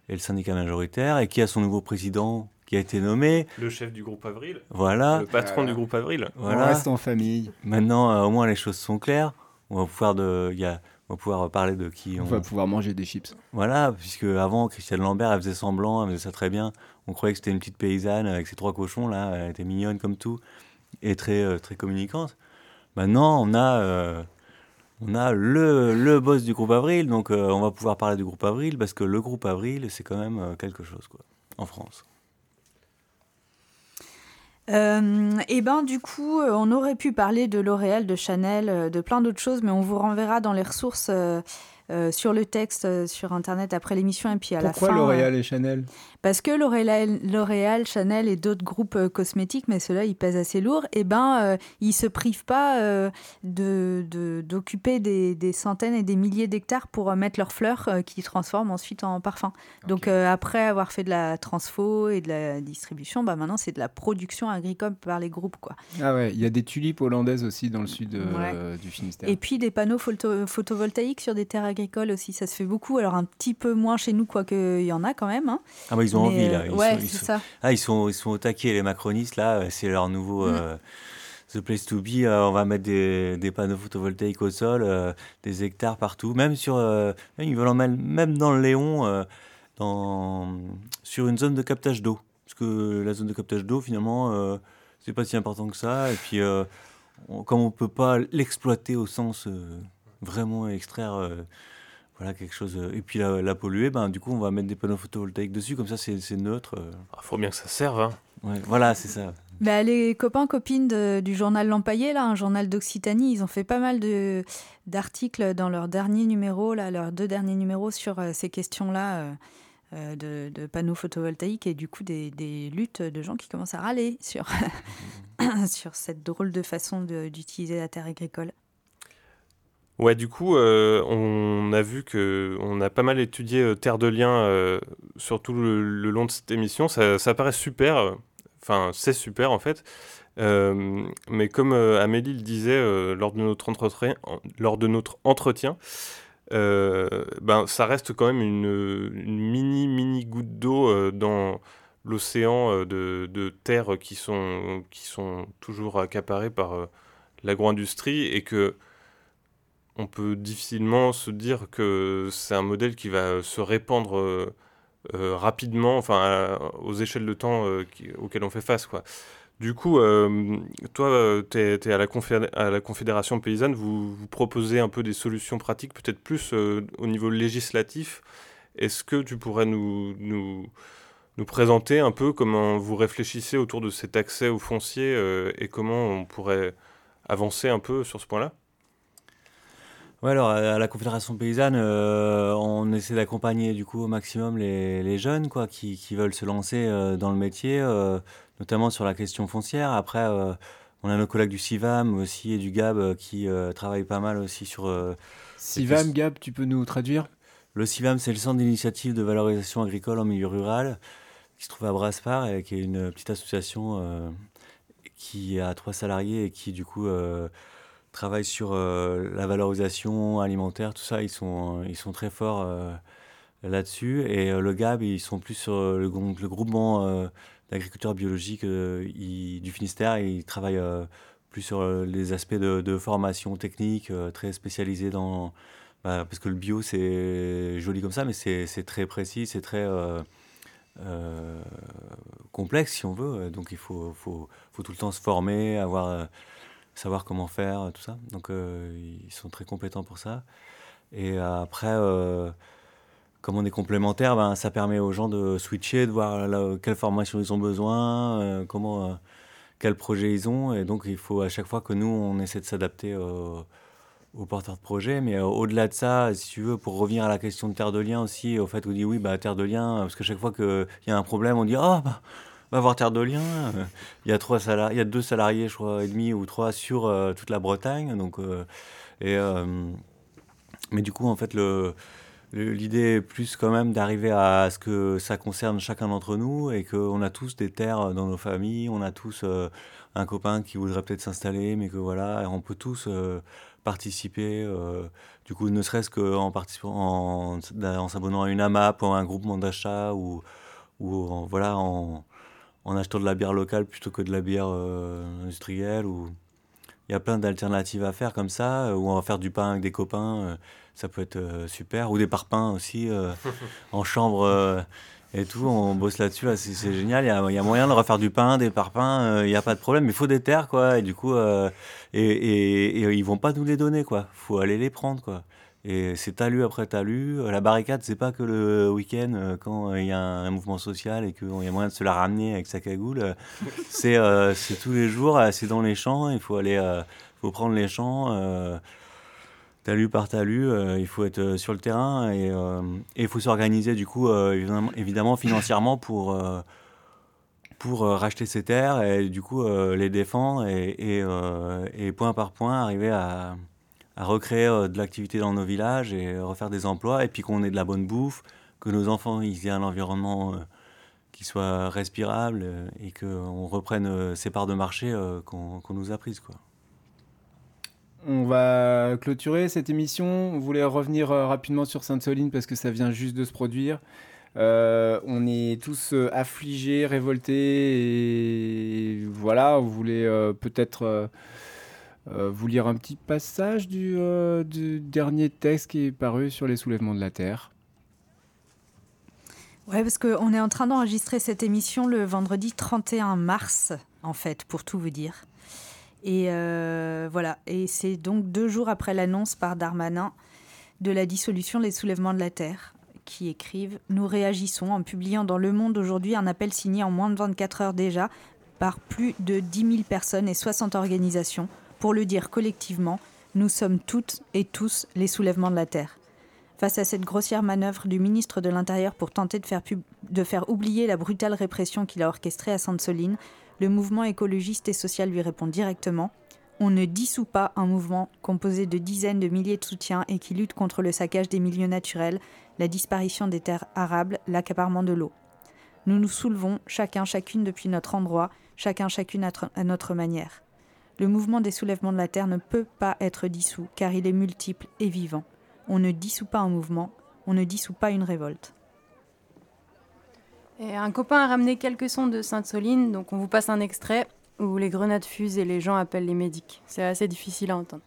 est le syndicat majoritaire et qui a son nouveau président qui a été nommé. Le chef du groupe Avril. Voilà. Le patron du groupe Avril. Voilà. On reste en famille. Maintenant, euh, au moins les choses sont claires. On va pouvoir de, y a, on va pouvoir parler de qui on... on va pouvoir manger des chips. Voilà, puisque avant Christiane Lambert, elle faisait semblant, elle faisait ça très bien. On croyait que c'était une petite paysanne avec ses trois cochons là, elle était mignonne comme tout et très très communicante. Maintenant, on a, euh, on a le, le, boss du groupe Avril, donc euh, on va pouvoir parler du groupe Avril, parce que le groupe Avril, c'est quand même euh, quelque chose, quoi, en France. et ben du coup, on aurait pu parler de L'Oréal, de Chanel, de plein d'autres choses, mais on vous renverra dans les ressources euh, sur le texte euh, sur Internet après l'émission et puis à la fin. Pourquoi L'Oréal euh, et Chanel? Parce que L'Oréal, Chanel et d'autres groupes cosmétiques, mais ceux-là, ils pèsent assez lourd, et eh ben ils se privent pas de, d'occuper des, des, centaines et des milliers d'hectares pour mettre leurs fleurs qui transforment ensuite en parfum. Donc après avoir fait de la transfo et de la distribution, bah maintenant c'est de la production agricole par les groupes. Quoi. Ah ouais, il y a des tulipes hollandaises aussi dans le sud du Finistère. Et puis des panneaux photovoltaïques sur des terres agricole aussi, ça se fait beaucoup. Alors un petit peu moins chez nous, quoique il y en a quand même. Hein. Ah bah ils ont envie là. Ils ouais, c'est ça. Ah ils sont, ils sont au taquet les macronistes là, c'est leur nouveau... Mm. Euh, the place to be, euh, on va mettre des, des, panneaux photovoltaïques au sol, euh, des hectares partout, même sur, ils veulent en mettre même dans le Léon, dans, sur une zone de captage d'eau, parce que la zone de captage d'eau finalement, c'est pas si important que ça, et puis comme on peut pas l'exploiter au sens vraiment extraire euh, voilà quelque chose euh, et puis la, polluer ben du coup on va mettre des panneaux photovoltaïques dessus comme ça c'est neutre il euh. ah, faut bien que ça serve hein. ouais, voilà c'est ça bah, les copains copines du journal L'Empaillé là un journal d'Occitanie ils ont fait pas mal de d'articles dans leur dernier numéro là leurs deux derniers numéros sur ces questions là de, de, panneaux photovoltaïques et du coup des, des, luttes de gens qui commencent à râler sur, [LAUGHS] sur cette drôle de façon d'utiliser la terre agricole. Ouais, du coup, euh, on a vu que on a pas mal étudié euh, Terre de Liens euh, sur tout le, long de cette émission. Ça, paraît super, enfin, c'est super en fait. mais comme Amélie le disait lors, de notre entretien, lors de notre entretien, ça reste quand même une, mini, mini goutte d'eau dans l'océan de, de, terres qui sont, qui sont toujours accaparées par l'agro-industrie et que on peut difficilement se dire que c'est un modèle qui va se répandre euh, euh, rapidement, enfin, aux échelles de temps euh, auxquelles on fait face, quoi. Du coup, toi, tu es, à, la Confédération paysanne, vous, vous, proposez un peu des solutions pratiques, peut-être plus au niveau législatif. Est-ce que tu pourrais nous, nous, nous, présenter un peu comment vous réfléchissez autour de cet accès au foncier et comment on pourrait avancer un peu sur ce point-là? Ouais, alors à la Confédération paysanne, euh, on essaie d'accompagner du coup au maximum les, les jeunes quoi, qui, qui, veulent se lancer euh, dans le métier, euh, notamment sur la question foncière. Après, on a nos collègues du CIVAM aussi et du GAB qui travaillent pas mal aussi sur. CIVAM, GAB, tu peux nous traduire? Le CIVAM, c'est le Centre d'initiative de valorisation agricole en milieu rural qui se trouve à Braspar et qui est une petite association qui a trois salariés et qui du coup travaille sur la valorisation alimentaire, tout ça. Ils sont, ils sont très forts là-dessus. Et le GAB, ils sont plus sur le, le groupement d'agriculteurs biologiques du Finistère. Ils travaillent plus sur les aspects de, formation technique, très spécialisés dans... Bah, parce que le bio, c'est joli comme ça, mais c'est très précis, c'est très... Euh, complexe si on veut. Donc il faut, faut, faut, tout le temps se former, avoir, euh, savoir comment faire, tout ça. Donc euh, ils sont très compétents pour ça. Et après, comme on est complémentaire, ben, ça permet aux gens de switcher, de voir quelle formation ils ont besoin, comment, quel projet ils ont. Et donc il faut à chaque fois que nous, on essaie de s'adapter aux porteurs de projet. Mais euh, au-delà de ça, si tu veux, pour revenir à la question de Terre de Liens aussi, au fait, on dit oui, bah, Terre de Liens, parce que chaque fois qu'il y a un problème, on dit ah, bah, va voir Terre de Liens. Il y a trois il y a deux salariés, je crois, et demi ou trois sur euh, toute la Bretagne. Donc, euh, et, mais du coup, en fait, le. L'idée est plus quand même d'arriver à ce que ça concerne chacun d'entre nous et qu'on a tous des terres dans nos familles, on a tous un copain qui voudrait peut-être s'installer, mais que voilà, on peut tous participer, euh, du coup, ne serait-ce qu'en participant, en s'abonnant à une AMAP ou à un groupement d'achat ou, ou en, voilà, en, en, achetant de la bière locale plutôt que de la bière euh, industrielle. Ou... Il y a plein d'alternatives à faire comme ça, euh, ou on va faire du pain avec des copains, ça peut être super, ou des parpaings aussi [LAUGHS] en chambre et tout, on bosse là-dessus, c'est génial. Il y, a, y, a, moyen de refaire du pain, des parpaings, euh, il n'y a pas de problème. Il faut des terres, quoi. Et du coup, euh, et, et, et, ils vont pas nous les donner, quoi. faut aller les prendre, quoi. Et c'est talus après talus. La barricade, c'est pas que le week-end euh, quand il y a un, mouvement social et qu'il y a moyen de se la ramener avec sa cagoule. [LAUGHS] c'est tous les jours, c'est dans les champs. Il faut aller, faut prendre les champs talus par talus, euh, il faut être euh, sur le terrain et euh, il faut s'organiser du coup évidemment, financièrement pour, pour racheter ces terres et du coup les défendre et, et, point par point arriver à, à recréer de l'activité dans nos villages et refaire des emplois et puis qu'on ait de la bonne bouffe, que nos enfants aient un environnement qui soit respirable et qu'on reprenne ces parts de marché qu'on nous a prises. Quoi. On va clôturer cette émission. On voulait revenir euh, rapidement sur Sainte-Soline parce que ça vient juste de se produire. Euh, on est tous euh, affligés, révoltés et voilà, on voulait peut-être vous lire un petit passage du, du, dernier texte qui est paru sur les soulèvements de la Terre. Ouais, parce qu'on est en train d'enregistrer cette émission le vendredi 31 mars, en fait, pour tout vous dire. Et euh, voilà. Et c'est donc deux jours après l'annonce par Darmanin de la dissolution des soulèvements de la Terre, qui écrivent Nous réagissons en publiant dans Le Monde aujourd'hui un appel signé en moins de 24 heures déjà par plus de 10 000 personnes et 60 organisations pour le dire collectivement Nous sommes toutes et tous les soulèvements de la Terre. Face à cette grossière manœuvre du ministre de l'Intérieur pour tenter de faire, oublier la brutale répression qu'il a orchestrée à Sainte-Soline, le mouvement écologiste et social lui répond directement On ne dissout pas un mouvement composé de dizaines de milliers de soutiens et qui lutte contre le saccage des milieux naturels, la disparition des terres arables, l'accaparement de l'eau. Nous nous soulevons, chacun, chacune depuis notre endroit, chacun, chacune à notre manière. Le mouvement des soulèvements de la Terre ne peut pas être dissous, car il est multiple et vivant. On ne dissout pas un mouvement, on ne dissout pas une révolte. Un copain a ramené quelques sons de Sainte-Soline, donc on vous passe un extrait où les grenades fusent et les gens appellent les médics. C'est assez difficile à entendre.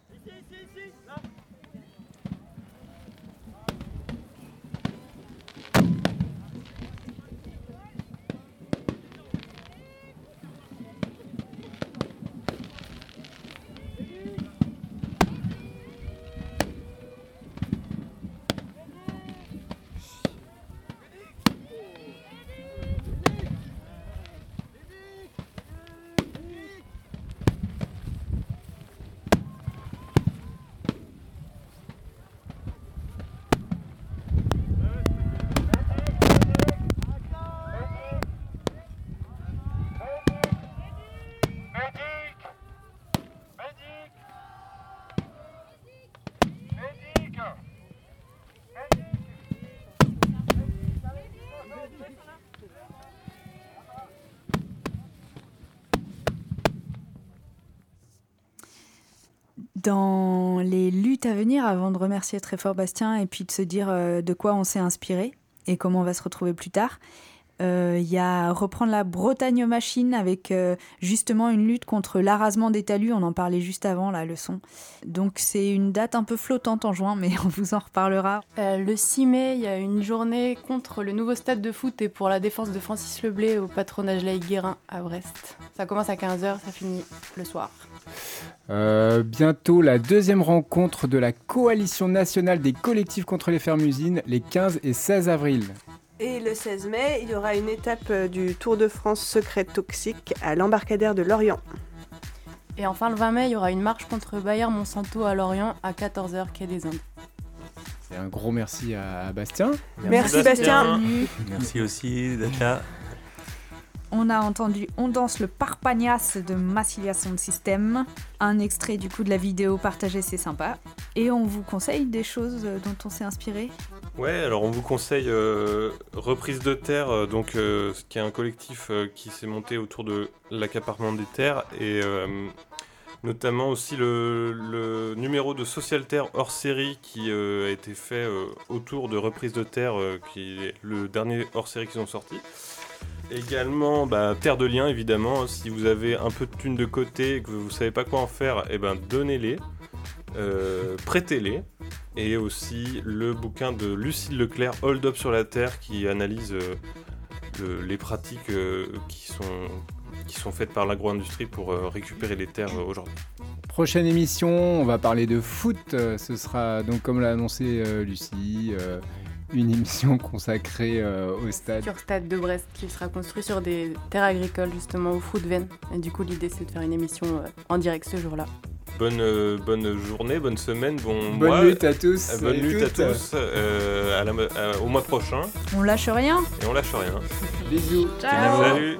À venir, avant de remercier très fort Bastien et puis de se dire euh, de quoi on s'est inspiré et comment on va se retrouver plus tard, il y a reprendre la Bretagne machine avec euh, justement une lutte contre l'arasement des talus. On en parlait juste avant la leçon. Donc c'est une date un peu flottante en juin, mais [LAUGHS] on vous en reparlera. Euh, le 6 mai, il y a une journée contre le nouveau stade de foot et pour la défense de Francis Leblé au patronage Laïc Guérin à Brest. Ça commence à 15h, ça finit le soir. bientôt la deuxième rencontre de la coalition nationale des collectifs contre les fermes-usines les 15 et 16 avril. Et le 16 mai, il y aura une étape euh, du Tour de France secret toxique à l'embarcadère de Lorient. Et enfin, le 20 mai, il y aura une marche contre Bayer Monsanto à Lorient à 14h, quai des Indes. Et un gros merci à Bastien. Merci, Bastien. Merci aussi d'être là. On a entendu On danse le Parpagnas de Massilia Sound System, un extrait du coup de la vidéo partagée, c'est sympa. Et on vous conseille des choses dont on s'est inspiré? Ouais, alors on vous conseille euh, Reprise de Terre, euh, donc, euh, qui est un collectif qui s'est monté autour de l'accaparement des terres et notamment aussi le, numéro de Social Terre hors série qui a été fait autour de Reprise de Terre, qui est le dernier hors série qu'ils ont sorti. Également, bah, Terre de Liens, évidemment. Si vous avez un peu de thunes de côté et que vous ne savez pas quoi en faire, eh ben, donnez-les, euh, prêtez-les. Et aussi le bouquin de Lucille Leclerc, Hold Up sur la Terre, qui analyse euh, les pratiques euh, qui, sont, qui sont faites par l'agro-industrie pour récupérer les terres aujourd'hui. Prochaine émission, on va parler de foot. Ce sera donc, comme l'a annoncé Lucie, une émission [LAUGHS] consacrée euh, au stade. Sur Stade de Brest, qui sera construit sur des terres agricoles, justement au veine. Et du coup, l'idée, c'est de faire une émission euh, en direct ce jour-là. Bonne, euh, bonne journée, bonne semaine, bon bonne mois. lutte à tous. bonne lutte à tous. au mois prochain. On lâche rien. Et on lâche rien. Bisous. Ciao. Salut.